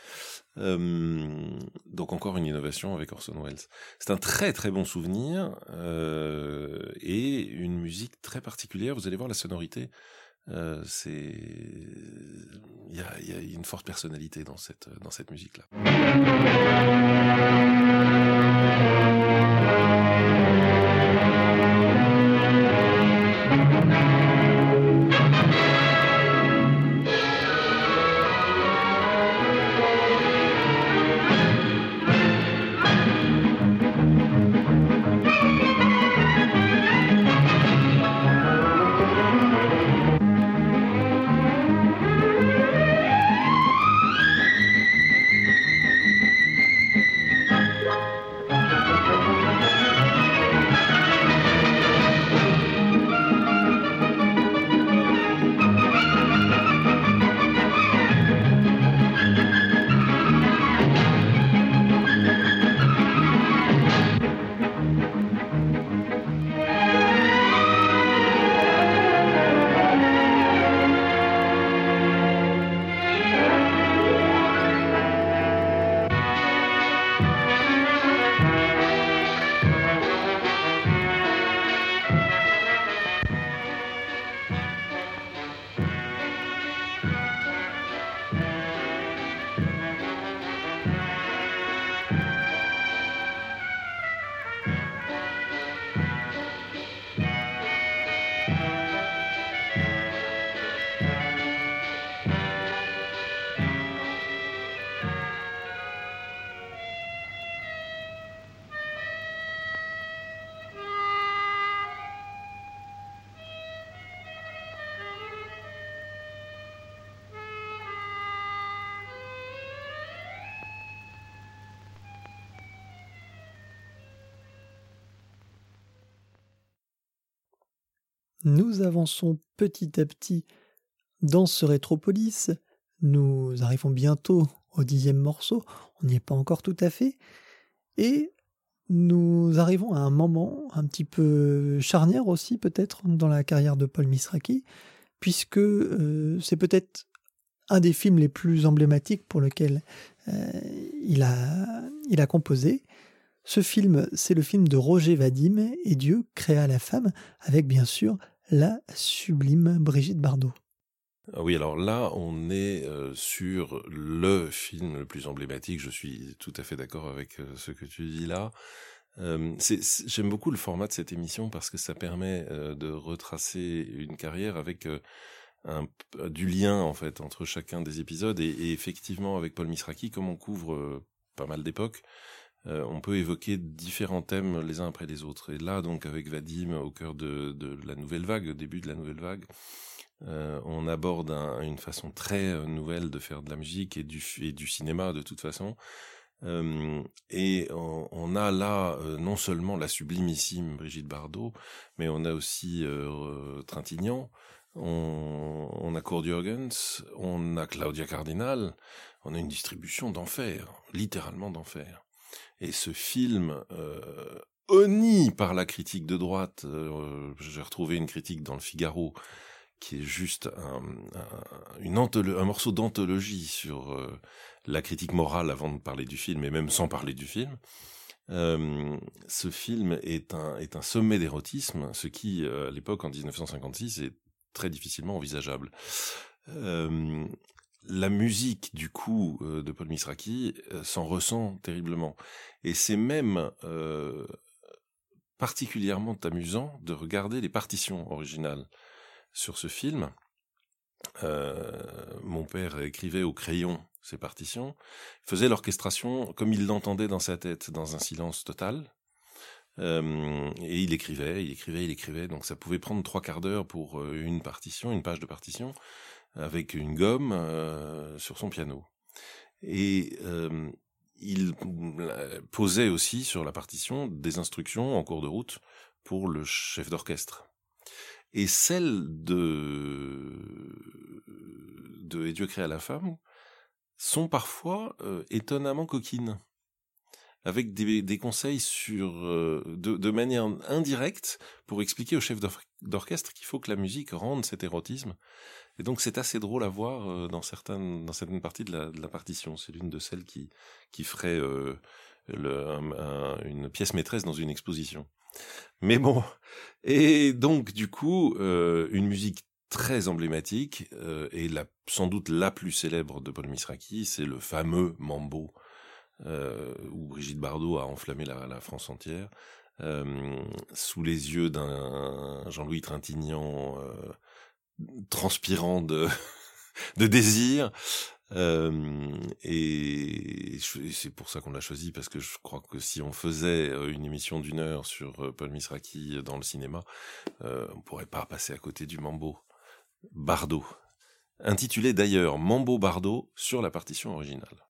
Speaker 2: Euh, donc encore une innovation avec Orson Welles. C'est un très très bon souvenir euh, et une musique très particulière. Vous allez voir la sonorité. Euh, c'est il y a, une forte personnalité dans cette dans cette musique là.
Speaker 1: Nous avançons petit à petit dans ce rétropolis. Nous arrivons bientôt au dixième morceau, on n'y est pas encore tout à fait. Et nous arrivons à un moment un petit peu charnière aussi peut-être dans la carrière de Paul Misraki, puisque euh, c'est peut-être un des films les plus emblématiques pour lequel euh, il, a, il a composé. Ce film, c'est le film de Roger Vadim et Dieu créa la femme, avec bien sûr la sublime Brigitte Bardot.
Speaker 2: Ah oui, alors là, on est euh, sur le film le plus emblématique. Je suis tout à fait d'accord avec euh, ce que tu dis là. Euh, J'aime beaucoup le format de cette émission parce que ça permet de retracer une carrière avec du lien en fait entre chacun des épisodes et, et effectivement avec Paul Misraki, comme on couvre pas mal d'époques, on peut évoquer différents thèmes les uns après les autres. Et là, donc, avec Vadim au cœur de, la nouvelle vague, au début de la nouvelle vague, euh, on aborde une façon très euh, nouvelle de faire de la musique et du, cinéma de toute façon. Euh, et on, a là non seulement la sublimissime Brigitte Bardot, mais on a aussi Trintignant, on, on, a Kurt Jürgens, on a Claudia Cardinal, on a une distribution d'enfer, littéralement d'enfer. Et ce film, euh, honni par la critique de droite, j'ai retrouvé une critique dans le Figaro, qui est juste un, une un morceau d'anthologie sur euh, la critique morale avant de parler du film et même sans parler du film. Euh, ce film est un, est un sommet d'érotisme, ce qui, euh, à l'époque, en 1956, est très difficilement envisageable. Euh, la musique, du coup, de Paul Misraki s'en ressent terriblement. Et c'est même particulièrement amusant de regarder les partitions originales sur ce film. Euh, mon père écrivait au crayon ses partitions, faisait l'orchestration comme il l'entendait dans sa tête, dans un silence total. Euh, et il écrivait, il écrivait, il écrivait. Donc ça pouvait prendre trois quarts d'heure pour euh, une partition, une page de partition, avec une gomme sur son piano. Et il posait aussi sur la partition des instructions en cours de route pour le chef d'orchestre et celle de de Et Dieu créa la femme sont parfois euh, étonnamment coquines, avec des, conseils sur euh, de, manière indirecte pour expliquer au chef d'orchestre qu'il faut que la musique rende cet érotisme. Et donc c'est assez drôle à voir euh, dans certaines dans certaines parties de la, de la partition. C'est l'une de celles qui qui ferait le, une pièce maîtresse dans une exposition. Mais bon, et donc du coup, euh, une musique très emblématique euh, et la, sans doute la plus célèbre de Paul Misraki, c'est le fameux Mambo euh, où Brigitte Bardot a enflammé la, la France entière sous les yeux d'un Jean-Louis Trintignant transpirant de de désir. Euh, et c'est pour ça qu'on l'a choisi parce que je crois que si on faisait euh, une émission d'une heure sur euh, Paul Misraki dans le cinéma, euh, on pourrait pas passer à côté du Mambo Bardot, intitulé d'ailleurs Mambo Bardot sur la partition originale.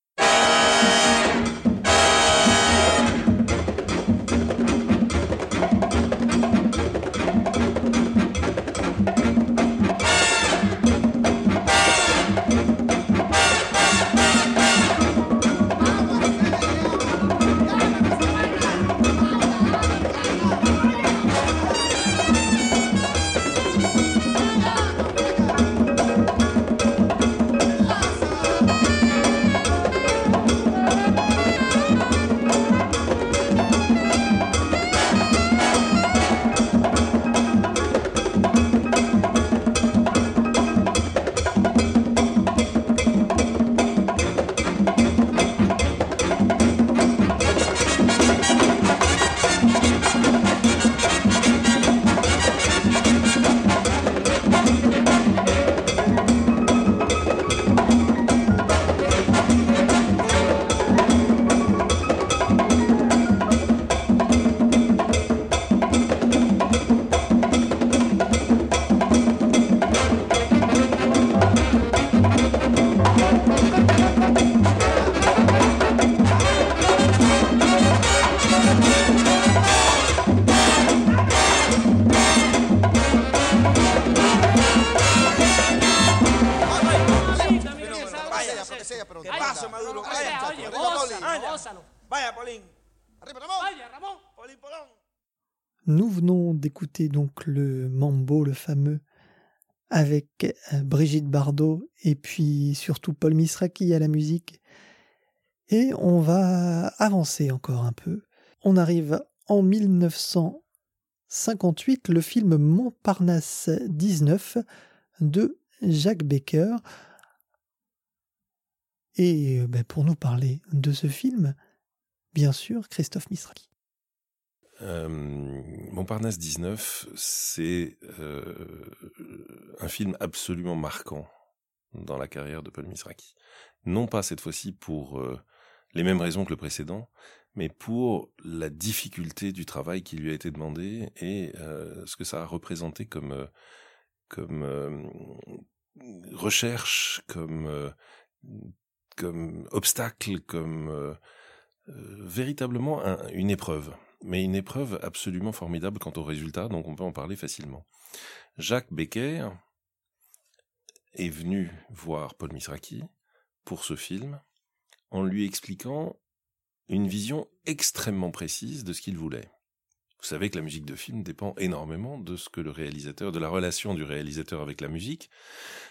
Speaker 1: D'écouter donc le Mambo, le fameux, avec euh, Brigitte Bardot et puis surtout Paul Misraki à la musique. Et on va avancer encore un peu. On arrive en 1958, le film Montparnasse 19 de Jacques Becker. Et euh, ben, pour nous parler de ce film, bien sûr, Christophe Misraki.
Speaker 2: Euh, Montparnasse 19, c'est euh, un film absolument marquant dans la carrière de Paul Misraki. Non pas cette fois-ci pour euh, les mêmes raisons que le précédent, mais pour la difficulté du travail qui lui a été demandé et euh, ce que ça a représenté comme comme recherche, comme comme obstacle, comme véritablement un- une épreuve, mais une épreuve absolument formidable quant au résultat, donc on peut en parler facilement. Jacques Becker est venu voir Paul Misraki pour ce film en lui expliquant une vision extrêmement précise de ce qu'il voulait. Vous savez que la musique de film dépend énormément de ce que le réalisateur, de la relation du réalisateur avec la musique.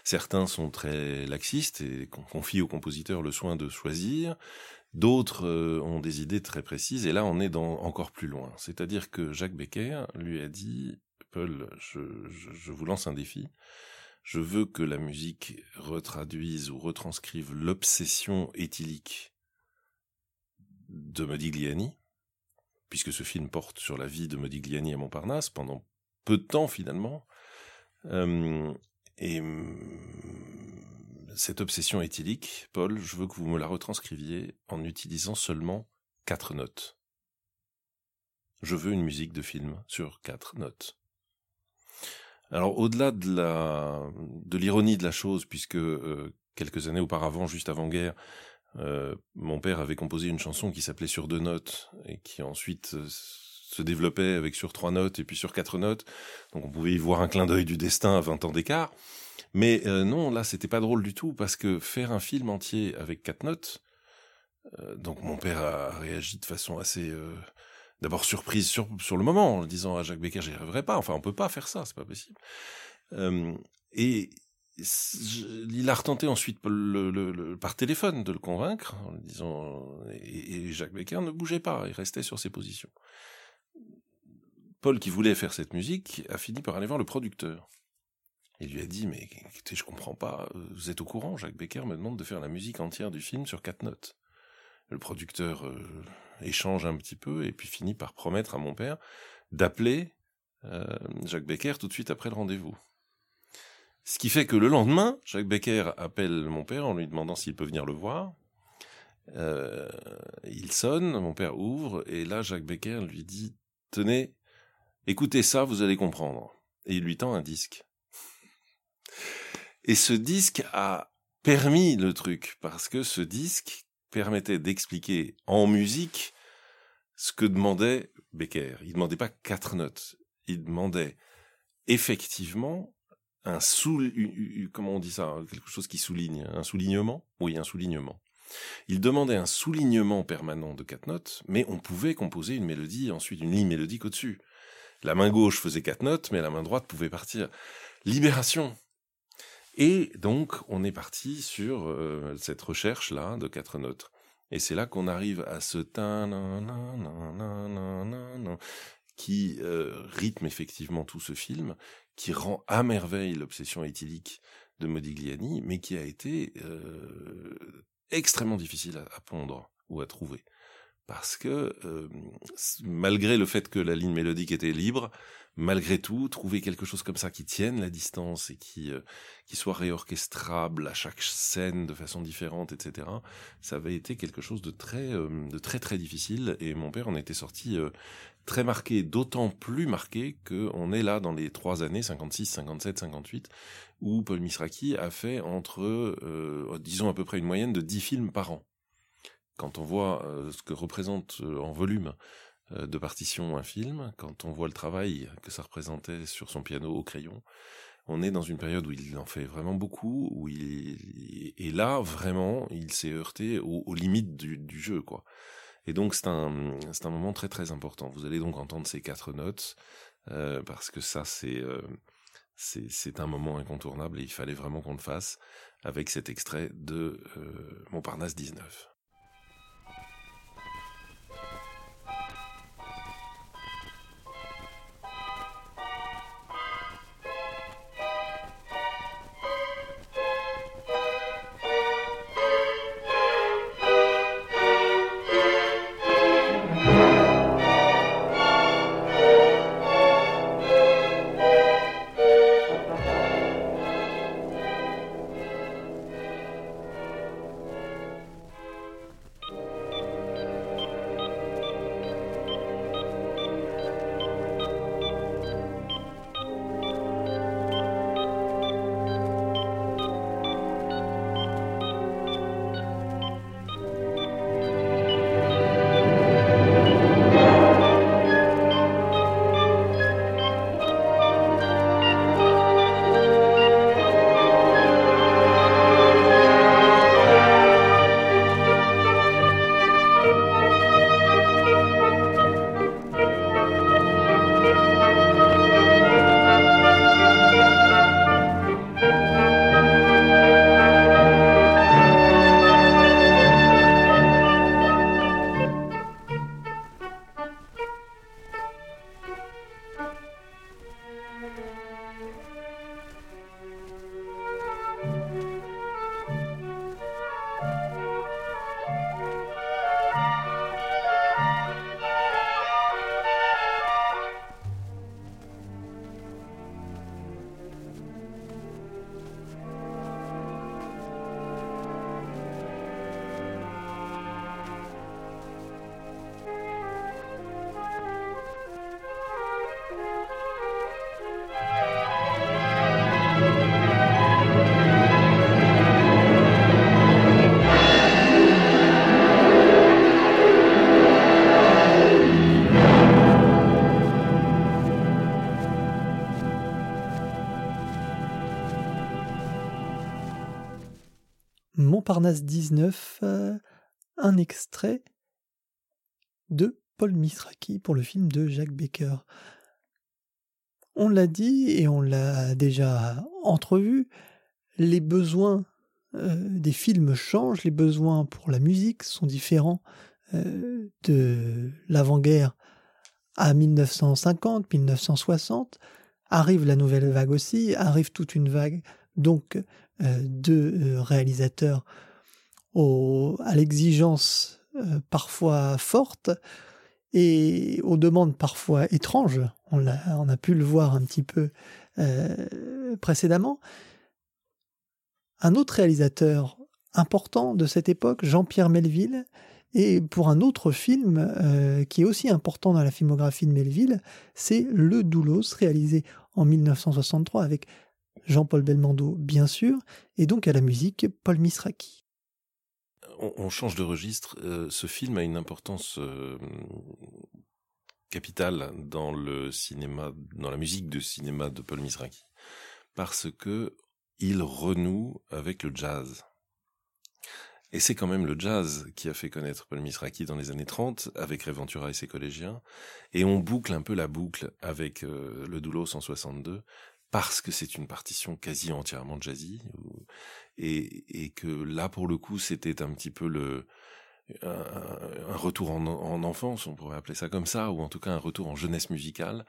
Speaker 2: Certains sont très laxistes et con- confient au compositeur le soin de choisir. D'autres euh, ont des idées très précises. Et là, on est encore plus loin. C'est-à-dire que Jacques Becker lui a dit, Paul, je vous lance un défi. Je veux que la musique retraduise ou retranscrive l'obsession éthylique de Modigliani, puisque ce film porte sur la vie de Modigliani à Montparnasse pendant peu de temps finalement. Euh, et hum, cette obsession éthylique, Paul, je veux que vous me la retranscriviez en utilisant seulement quatre notes. Je veux une musique de film sur quatre notes. Alors au-delà de la de l'ironie de la chose, puisque euh, quelques années auparavant, juste avant guerre, euh, mon père avait composé une chanson qui s'appelait Sur deux notes et qui ensuite euh, se développait avec sur trois notes et puis sur quatre notes. Donc on pouvait y voir un clin d'œil du destin à 20 ans d'écart. Mais euh, non, là c'était pas drôle du tout parce que faire un film entier avec quatre notes, euh, donc mon père a réagi de façon assez euh, d'abord surprise sur, sur le moment en disant à Jacques Becker j'y arriverai pas. Enfin on peut pas faire ça, c'est pas possible. Et il a retenté ensuite par téléphone de le convaincre en disant et, et Jacques Becker ne bougeait pas, il restait sur ses positions. Paul qui voulait faire cette musique a fini par aller voir le producteur. Il lui a dit mais écoutez je comprends pas, vous êtes au courant, Jacques Becker me demande de faire la musique entière du film sur quatre notes. Le producteur euh, échange un petit peu et puis finit par promettre à mon père d'appeler euh, Jacques Becker tout de suite après le rendez-vous. Ce qui fait que le lendemain, Jacques Becker appelle mon père en lui demandant s'il peut venir le voir. Euh, il sonne, mon père ouvre, et là Jacques Becker lui dit Tenez, écoutez ça, vous allez comprendre. Et il lui tend un disque. Et ce disque a permis le truc, parce que ce disque permettait d'expliquer en musique ce que demandait Becker. Il demandait pas quatre notes, il demandait effectivement un sous, comment on dit ça, quelque chose qui souligne, un soulignement, oui, un soulignement. Il demandait un soulignement permanent de quatre notes, mais on pouvait composer une mélodie, ensuite une ligne mélodique au-dessus. La main gauche faisait quatre notes, mais la main droite pouvait partir. Libération. Et donc, on est parti sur euh, cette recherche-là de quatre notes. Et c'est là qu'on arrive à ce tin qui euh, rythme effectivement tout ce film, qui rend à merveille l'obsession éthylique de Modigliani, mais qui a été euh, extrêmement difficile à, à, pondre ou à trouver. Parce que euh, malgré le fait que la ligne mélodique était libre, malgré tout, trouver quelque chose comme ça qui tienne la distance et qui, euh, qui soit réorchestrable à chaque scène de façon différente, etc., ça avait été quelque chose de très, euh, de très très difficile. Et mon père en était sorti euh, très marqué, d'autant plus marqué qu'on est là dans les trois années, 56, 57, 58, où Paul Misraki a fait entre, euh, disons à peu près une moyenne de 10 films par an. Quand on voit euh, ce que représente euh, en volume de partition un film, quand on voit le travail que ça représentait sur son piano au crayon, on est dans une période où il en fait vraiment beaucoup, où il et là vraiment il s'est heurté aux, limites du, jeu quoi. Et donc c'est un moment très très important. Vous allez donc entendre ces quatre notes euh, parce que ça c'est euh, c'est un moment incontournable et il fallait vraiment qu'on le fasse avec cet extrait de euh, Montparnasse 19.
Speaker 1: Montparnasse 19, euh, un extrait de Paul Misraki pour le film de Jacques Becker. On l'a dit et on l'a déjà entrevu, les besoins euh, des films changent, les besoins pour la musique sont différents euh, de l'avant-guerre à 1950, 1960. Arrive la nouvelle vague aussi, arrive toute une vague donc de réalisateurs à l'exigence parfois forte et aux demandes parfois étranges. On a, on a pu le voir un petit peu précédemment. Un autre réalisateur important de cette époque, Jean-Pierre Melville, et pour un autre film euh, qui est aussi important dans la filmographie de Melville, c'est Le Doulos, réalisé en 1963 avec Jean-Paul Belmondo, bien sûr, et donc à la musique Paul Misraki.
Speaker 2: On, change de registre. Euh, ce film a une importance euh, capitale dans le cinéma, dans la musique de cinéma de Paul Misraki, parce que il renoue avec le jazz. Et c'est quand même le jazz qui a fait connaître Paul Misraki dans les années 30 avec Reventura et ses collégiens. Et on boucle un peu la boucle avec euh, le Doulos en 62 parce que c'est une partition quasi entièrement jazzy et, et que là pour le coup c'était un petit peu le un, retour en, en, enfance, on pourrait appeler ça comme ça, ou en tout cas un retour en jeunesse musicale,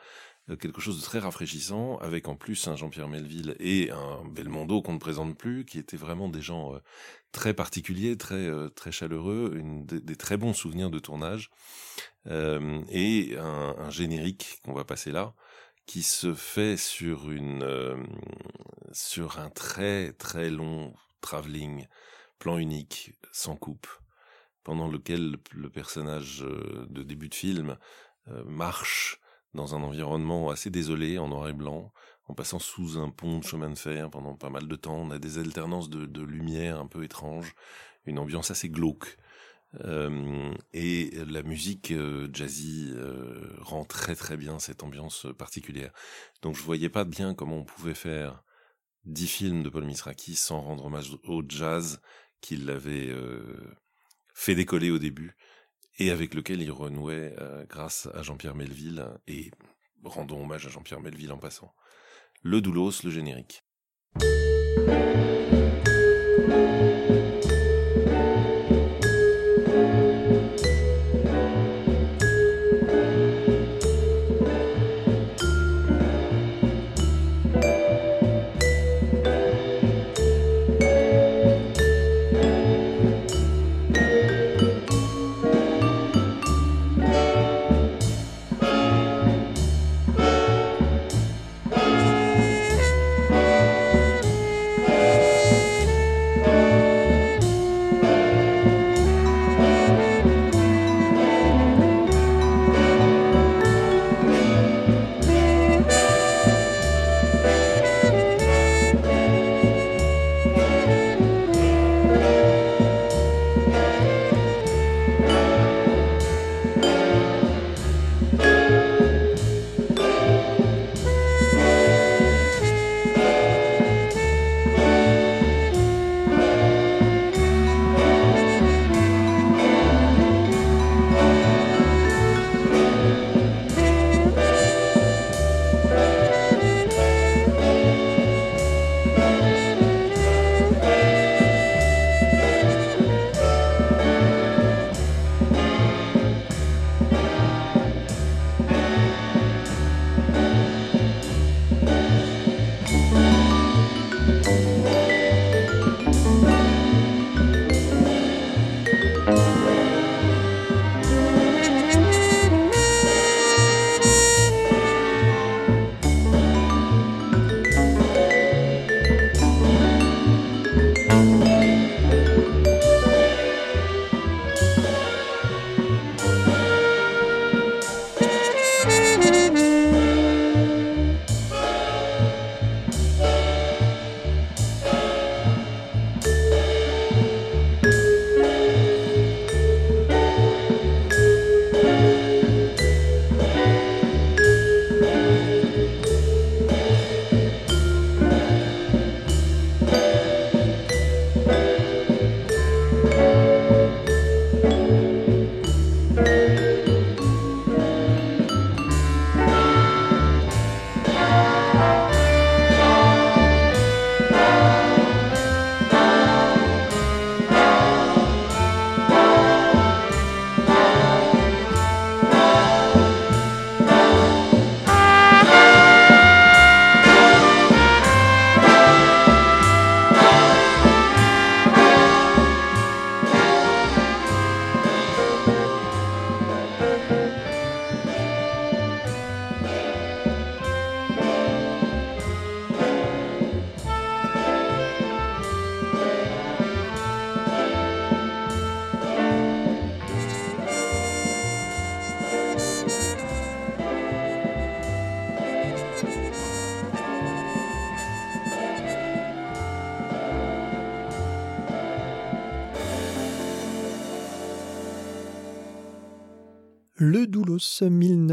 Speaker 2: euh, quelque chose de très rafraîchissant, avec en plus un Jean-Pierre Melville et un Belmondo qu'on ne présente plus, qui étaient vraiment des gens euh, très particuliers, très euh, très chaleureux, des, très bons souvenirs de tournage, et un générique qu'on va passer là, qui se fait sur une sur un très très long travelling, plan unique, sans coupe, pendant lequel le personnage de début de film marche dans un environnement assez désolé, en noir et blanc, en passant sous un pont de chemin de fer pendant pas mal de temps. On a des alternances de, de lumière un peu étranges, une ambiance assez glauque. Euh, et la musique euh, jazzy euh, rend très très bien cette ambiance particulière. Donc je voyais pas bien comment on pouvait faire dix films de Paul Misraki sans rendre hommage au jazz qu'il avait euh, fait décoller au début et avec lequel il renouait grâce à Jean-Pierre Melville et rendons hommage à Jean-Pierre Melville en passant. Le Doulos, le générique.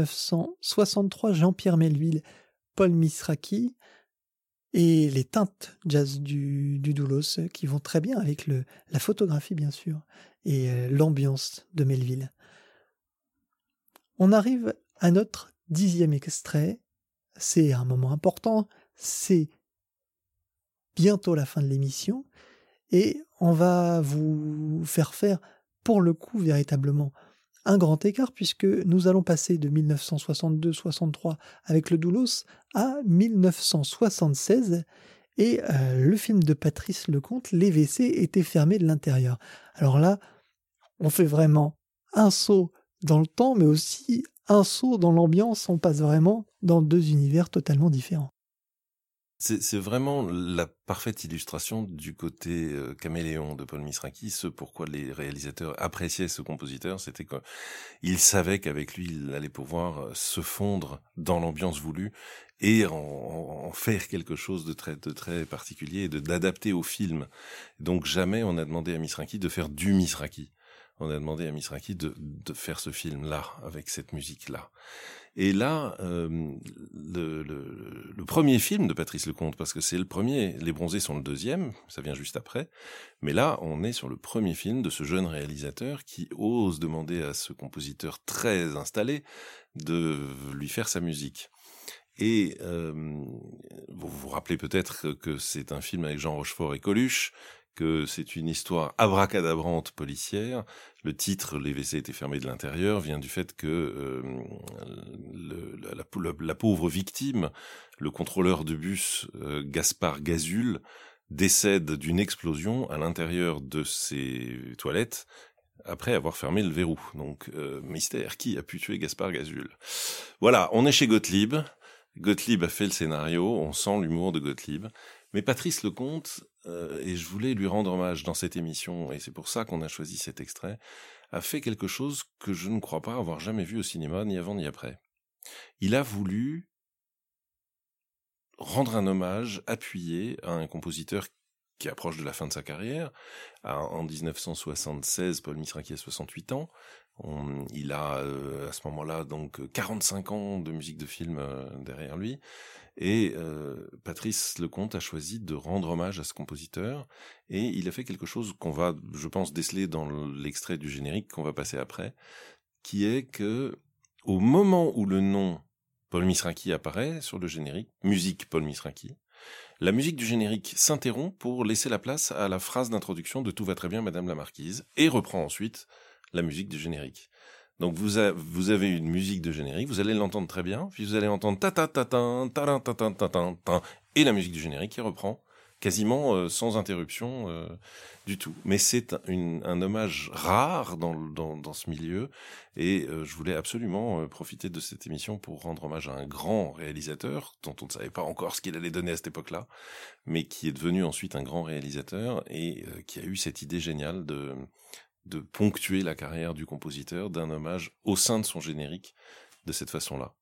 Speaker 1: 1963, Jean-Pierre Melville, Paul Misraki et les teintes jazz du, Doulos qui vont très bien avec la photographie bien sûr et euh, l'ambiance de Melville. On arrive à notre dixième extrait. C'est un moment important. C'est bientôt la fin de l'émission et on va vous faire faire pour le coup véritablement un grand écart puisque nous allons passer de 1962-63 avec le Doulos à 1976 et euh, le film de Patrice Lecomte, Les WC étaient fermés de l'intérieur. Alors là, on fait vraiment un saut dans le temps, mais aussi un saut dans l'ambiance. On passe vraiment dans deux univers totalement différents.
Speaker 2: C'est vraiment la parfaite illustration du côté euh, caméléon de Paul Misraki. Ce pourquoi les réalisateurs appréciaient ce compositeur, c'était qu'ils savaient qu'avec lui, il allait pouvoir euh, se fondre dans l'ambiance voulue et en, faire quelque chose de très, de très particulier et d'adapter au film. Donc jamais on a demandé à Misraki de faire du Misraki. on a demandé à Misraki de, de faire ce film-là, avec cette musique-là. Et là, euh, le, premier film de Patrice Lecomte, parce que c'est le premier, Les Bronzés sont le deuxième, ça vient juste après, mais là, on est sur le premier film de ce jeune réalisateur qui ose demander à ce compositeur très installé de lui faire sa musique. Et euh, vous vous rappelez peut-être que c'est un film avec Jean Rochefort et Coluche, que c'est une histoire abracadabrante policière. Le titre Les WC étaient fermés de l'intérieur vient du fait que euh, la, pauvre victime, le contrôleur de bus euh, Gaspard Gazul, décède d'une explosion à l'intérieur de ses toilettes après avoir fermé le verrou. Donc euh, mystère, qui a pu tuer Gaspard Gazul? Voilà, on est chez Gottlieb. Gottlieb a fait le scénario, on sent l'humour de Gottlieb. Mais Patrice Lecomte, euh, et je voulais lui rendre hommage dans cette émission, et c'est pour ça qu'on a choisi cet extrait, a fait quelque chose que je ne crois pas avoir jamais vu au cinéma, ni avant ni après. Il a voulu rendre un hommage appuyé à un compositeur qui approche de la fin de sa carrière. En 1976, Paul Misraki a 68 ans. Il a euh, à ce moment-là donc 45 ans de musique de film euh, derrière lui. Et euh, Patrice Lecomte a choisi de rendre hommage à ce compositeur. Et il a fait quelque chose qu'on va, je pense, déceler dans l'extrait du générique qu'on va passer après, qui est que au moment où le nom Paul Misraki apparaît sur le générique, musique Paul Misraki, la musique du générique s'interrompt pour laisser la place à la phrase d'introduction de Tout va très bien, Madame la Marquise, et reprend ensuite la musique du générique. Donc vous, vous avez une musique de générique, vous allez l'entendre très bien, puis vous allez entendre ta ta ta ta ta ta ta ta ta et la musique du générique qui reprend quasiment euh, sans interruption euh, du tout. Mais c'est un, hommage rare dans, dans, dans ce milieu et euh, je voulais absolument profiter de cette émission pour rendre hommage à un grand réalisateur dont on ne savait pas encore ce qu'il allait donner à cette époque-là, mais qui est devenu ensuite un grand réalisateur et qui a eu cette idée géniale de de ponctuer la carrière du compositeur d'un hommage au sein de son générique de cette façon-là.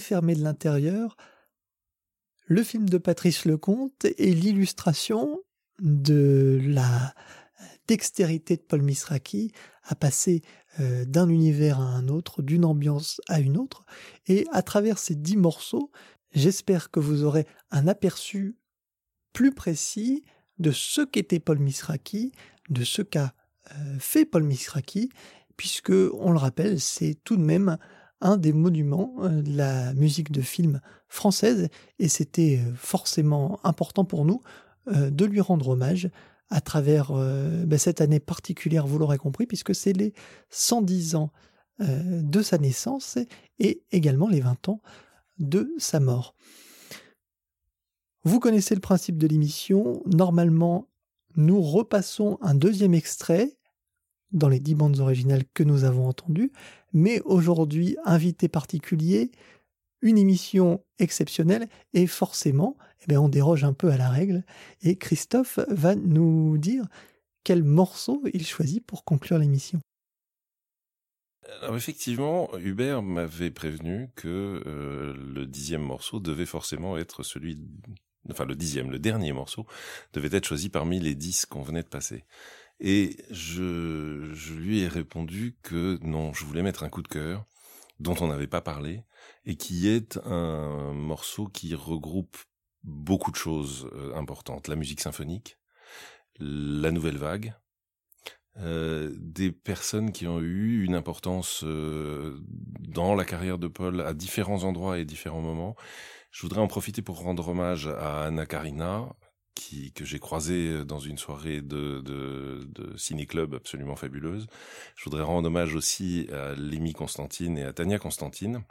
Speaker 1: Fermés de l'intérieur. Le film de Patrice Lecomte est l'illustration de la dextérité de Paul Misraki à passer euh, d'un univers à un autre, d'une ambiance à une autre. Et à travers ces dix morceaux, j'espère que vous aurez un aperçu plus précis de ce qu'était Paul Misraki, de ce qu'a euh, fait Paul Misraki, puisque, on le rappelle, c'est tout de même un des monuments euh, de la musique de film française, et c'était euh, forcément important pour nous euh, de lui rendre hommage à travers ben, cette année particulière, vous l'aurez compris, puisque c'est les 110 ans de sa naissance et également les 20 ans de sa mort. Vous connaissez le principe de l'émission. Normalement, nous repassons un deuxième extrait dans les dix bandes originales que nous avons entendues, mais aujourd'hui, invité particulier, une émission exceptionnelle, et forcément, eh bien, on déroge un peu à la règle et Christophe va nous dire quel morceau il choisit pour conclure l'émission.
Speaker 2: Alors effectivement, Hubert m'avait prévenu que euh, le dixième morceau devait forcément être celui, enfin le dixième, le dernier morceau devait être choisi parmi les dix qu'on venait de passer. Et je, je lui ai répondu que non, je voulais mettre un coup de cœur dont on n'avait pas parlé et qui est un morceau qui regroupe beaucoup de choses euh, importantes. La musique symphonique, la nouvelle vague, euh, des personnes qui ont eu une importance euh, dans la carrière de Paul à différents endroits et différents moments. Je voudrais en profiter pour rendre hommage à Anna Karina, qui, que j'ai croisée dans une soirée de, de, de ciné-club absolument fabuleuse. Je voudrais rendre hommage aussi à Lémi Constantine et à Tania Constantine,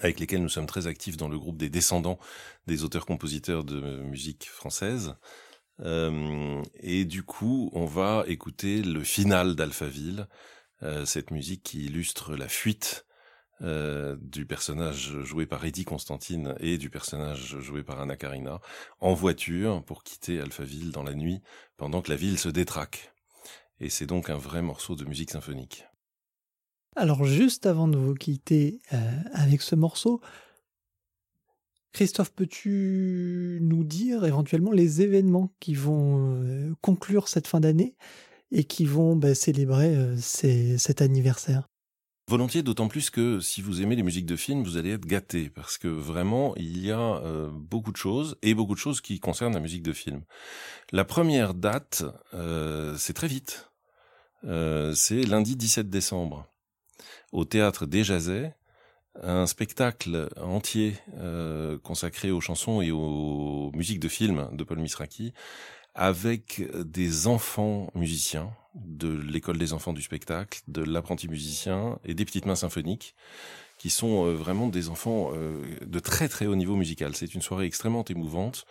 Speaker 2: avec lesquels nous sommes très actifs dans le groupe des descendants des auteurs-compositeurs de musique française. Euh, et du coup, on va écouter le final d'Alphaville, euh, cette musique qui illustre la fuite euh, du personnage joué par Eddie Constantine et du personnage joué par Anna Karina en voiture pour quitter Alphaville dans la nuit pendant que la ville se détraque. Et c'est donc un vrai morceau de musique symphonique.
Speaker 1: Alors juste avant de vous quitter avec ce morceau, Christophe, peux-tu nous dire éventuellement les événements qui vont euh, conclure cette fin d'année et qui vont bah, célébrer euh, cet anniversaire?
Speaker 2: Volontiers, d'autant plus que si vous aimez les musiques de film, vous allez être gâté parce que vraiment il y a euh, beaucoup de choses et beaucoup de choses qui concernent la musique de film. La première date, c'est très vite, c'est lundi 17 décembre. Au théâtre des Jazets un spectacle entier euh, consacré aux chansons et aux musiques de films de Paul Misraki avec des enfants musiciens de l'école des enfants du spectacle, de l'apprenti musicien et des petites mains symphoniques qui sont euh, vraiment des enfants euh, de très très haut niveau musical. C'est une soirée extrêmement émouvante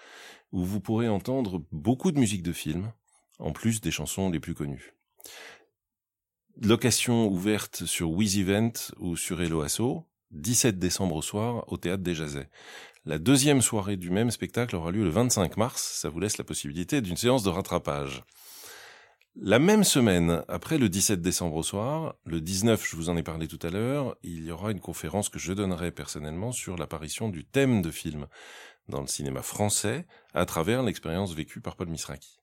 Speaker 2: où vous pourrez entendre beaucoup de musique de films en plus des chansons les plus connues. Location ouverte sur Wiz Event ou sur Eloasso, 17 décembre au soir au théâtre des Jazets. La deuxième soirée du même spectacle aura lieu le 25 mars, ça vous laisse la possibilité d'une séance de rattrapage. La même semaine, après le 17 décembre au soir, le 19, je vous en ai parlé tout à l'heure, il y aura une conférence que je donnerai personnellement sur l'apparition du thème de film dans le cinéma français à travers l'expérience vécue par Paul Misraki.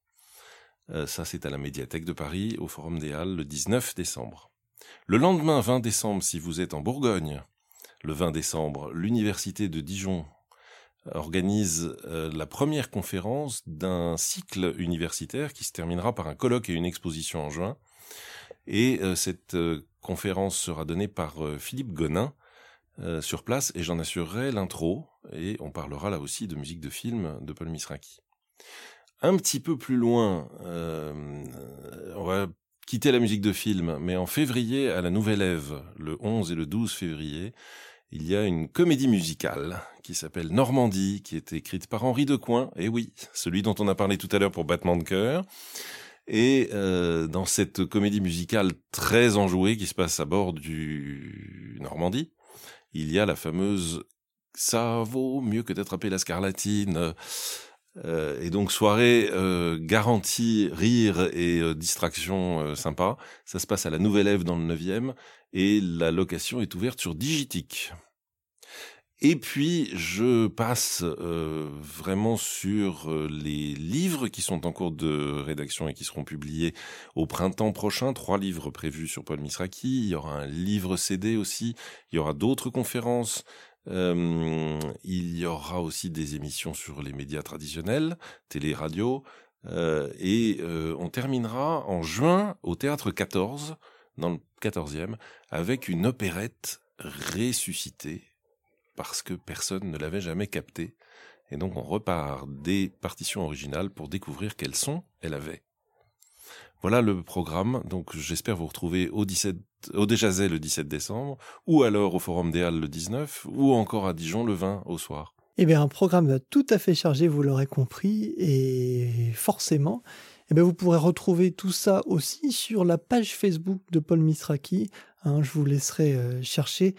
Speaker 2: Euh, ça, c'est à la médiathèque de Paris, au Forum des Halles, le 19 décembre. Le lendemain 20 décembre, si vous êtes en Bourgogne, le 20 décembre, l'Université de Dijon organise euh, la première conférence d'un cycle universitaire qui se terminera par un colloque et une exposition en juin. Et euh, cette euh, conférence sera donnée par Philippe Gonin sur place et j'en assurerai l'intro et on parlera là aussi de musique de film de Paul Misraki. Un petit peu plus loin, on va quitter la musique de film, mais en février à la Nouvelle Ève, le 11 et le 12 février, il y a une comédie musicale qui s'appelle Normandie, qui est écrite par Henri Decoing, et oui, celui dont on a parlé tout à l'heure pour Battement de cœur. Et euh, dans cette comédie musicale très enjouée qui se passe à bord du Normandie, il y a la fameuse ça vaut mieux que d'attraper la scarlatine. Euh, et donc soirée euh, garantie rire et euh, distraction sympa. Ça se passe à la Nouvelle Ève dans le 9e et la location est ouverte sur Digitique. Et puis je passe vraiment sur les livres qui sont en cours de rédaction et qui seront publiés au printemps prochain. Trois livres prévus sur Paul Misraki. Il y aura un livre CD aussi. Il y aura d'autres conférences. Euh, il y aura aussi des émissions sur les médias traditionnels, télé, radio, euh, et euh, on terminera en juin au théâtre 14, dans le 14e, avec une opérette ressuscitée parce que personne ne l'avait jamais captée. Et donc on repart des partitions originales pour découvrir quels sons elle avait. Voilà le programme. Donc j'espère vous retrouver au 17 au Déjazet le 17 décembre, ou alors au Forum des Halles le 19, ou encore à Dijon le 20 au soir.
Speaker 1: Eh bien, un programme tout à fait chargé, vous l'aurez compris, et forcément, eh bien, vous pourrez retrouver tout ça aussi sur la page Facebook de Paul Misraki. Hein, je vous laisserai euh, chercher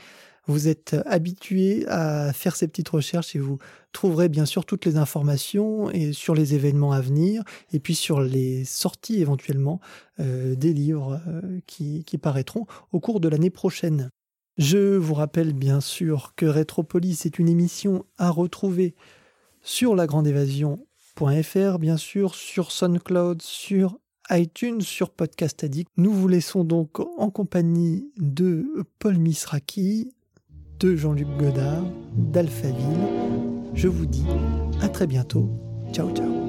Speaker 1: Vous êtes habitué à faire ces petites recherches et vous trouverez bien sûr toutes les informations et sur les événements à venir et puis sur les sorties éventuellement euh, des livres euh, qui, qui paraîtront au cours de l'année prochaine. Je vous rappelle bien sûr que Rétropolis est une émission à retrouver sur lagrandeévasion.fr, bien sûr, sur SoundCloud, sur iTunes, sur Podcast Addict. Nous vous laissons donc en compagnie de Paul Misraki, de Jean-Luc Godard d'Alphaville. Je vous dis à très bientôt. Ciao ciao.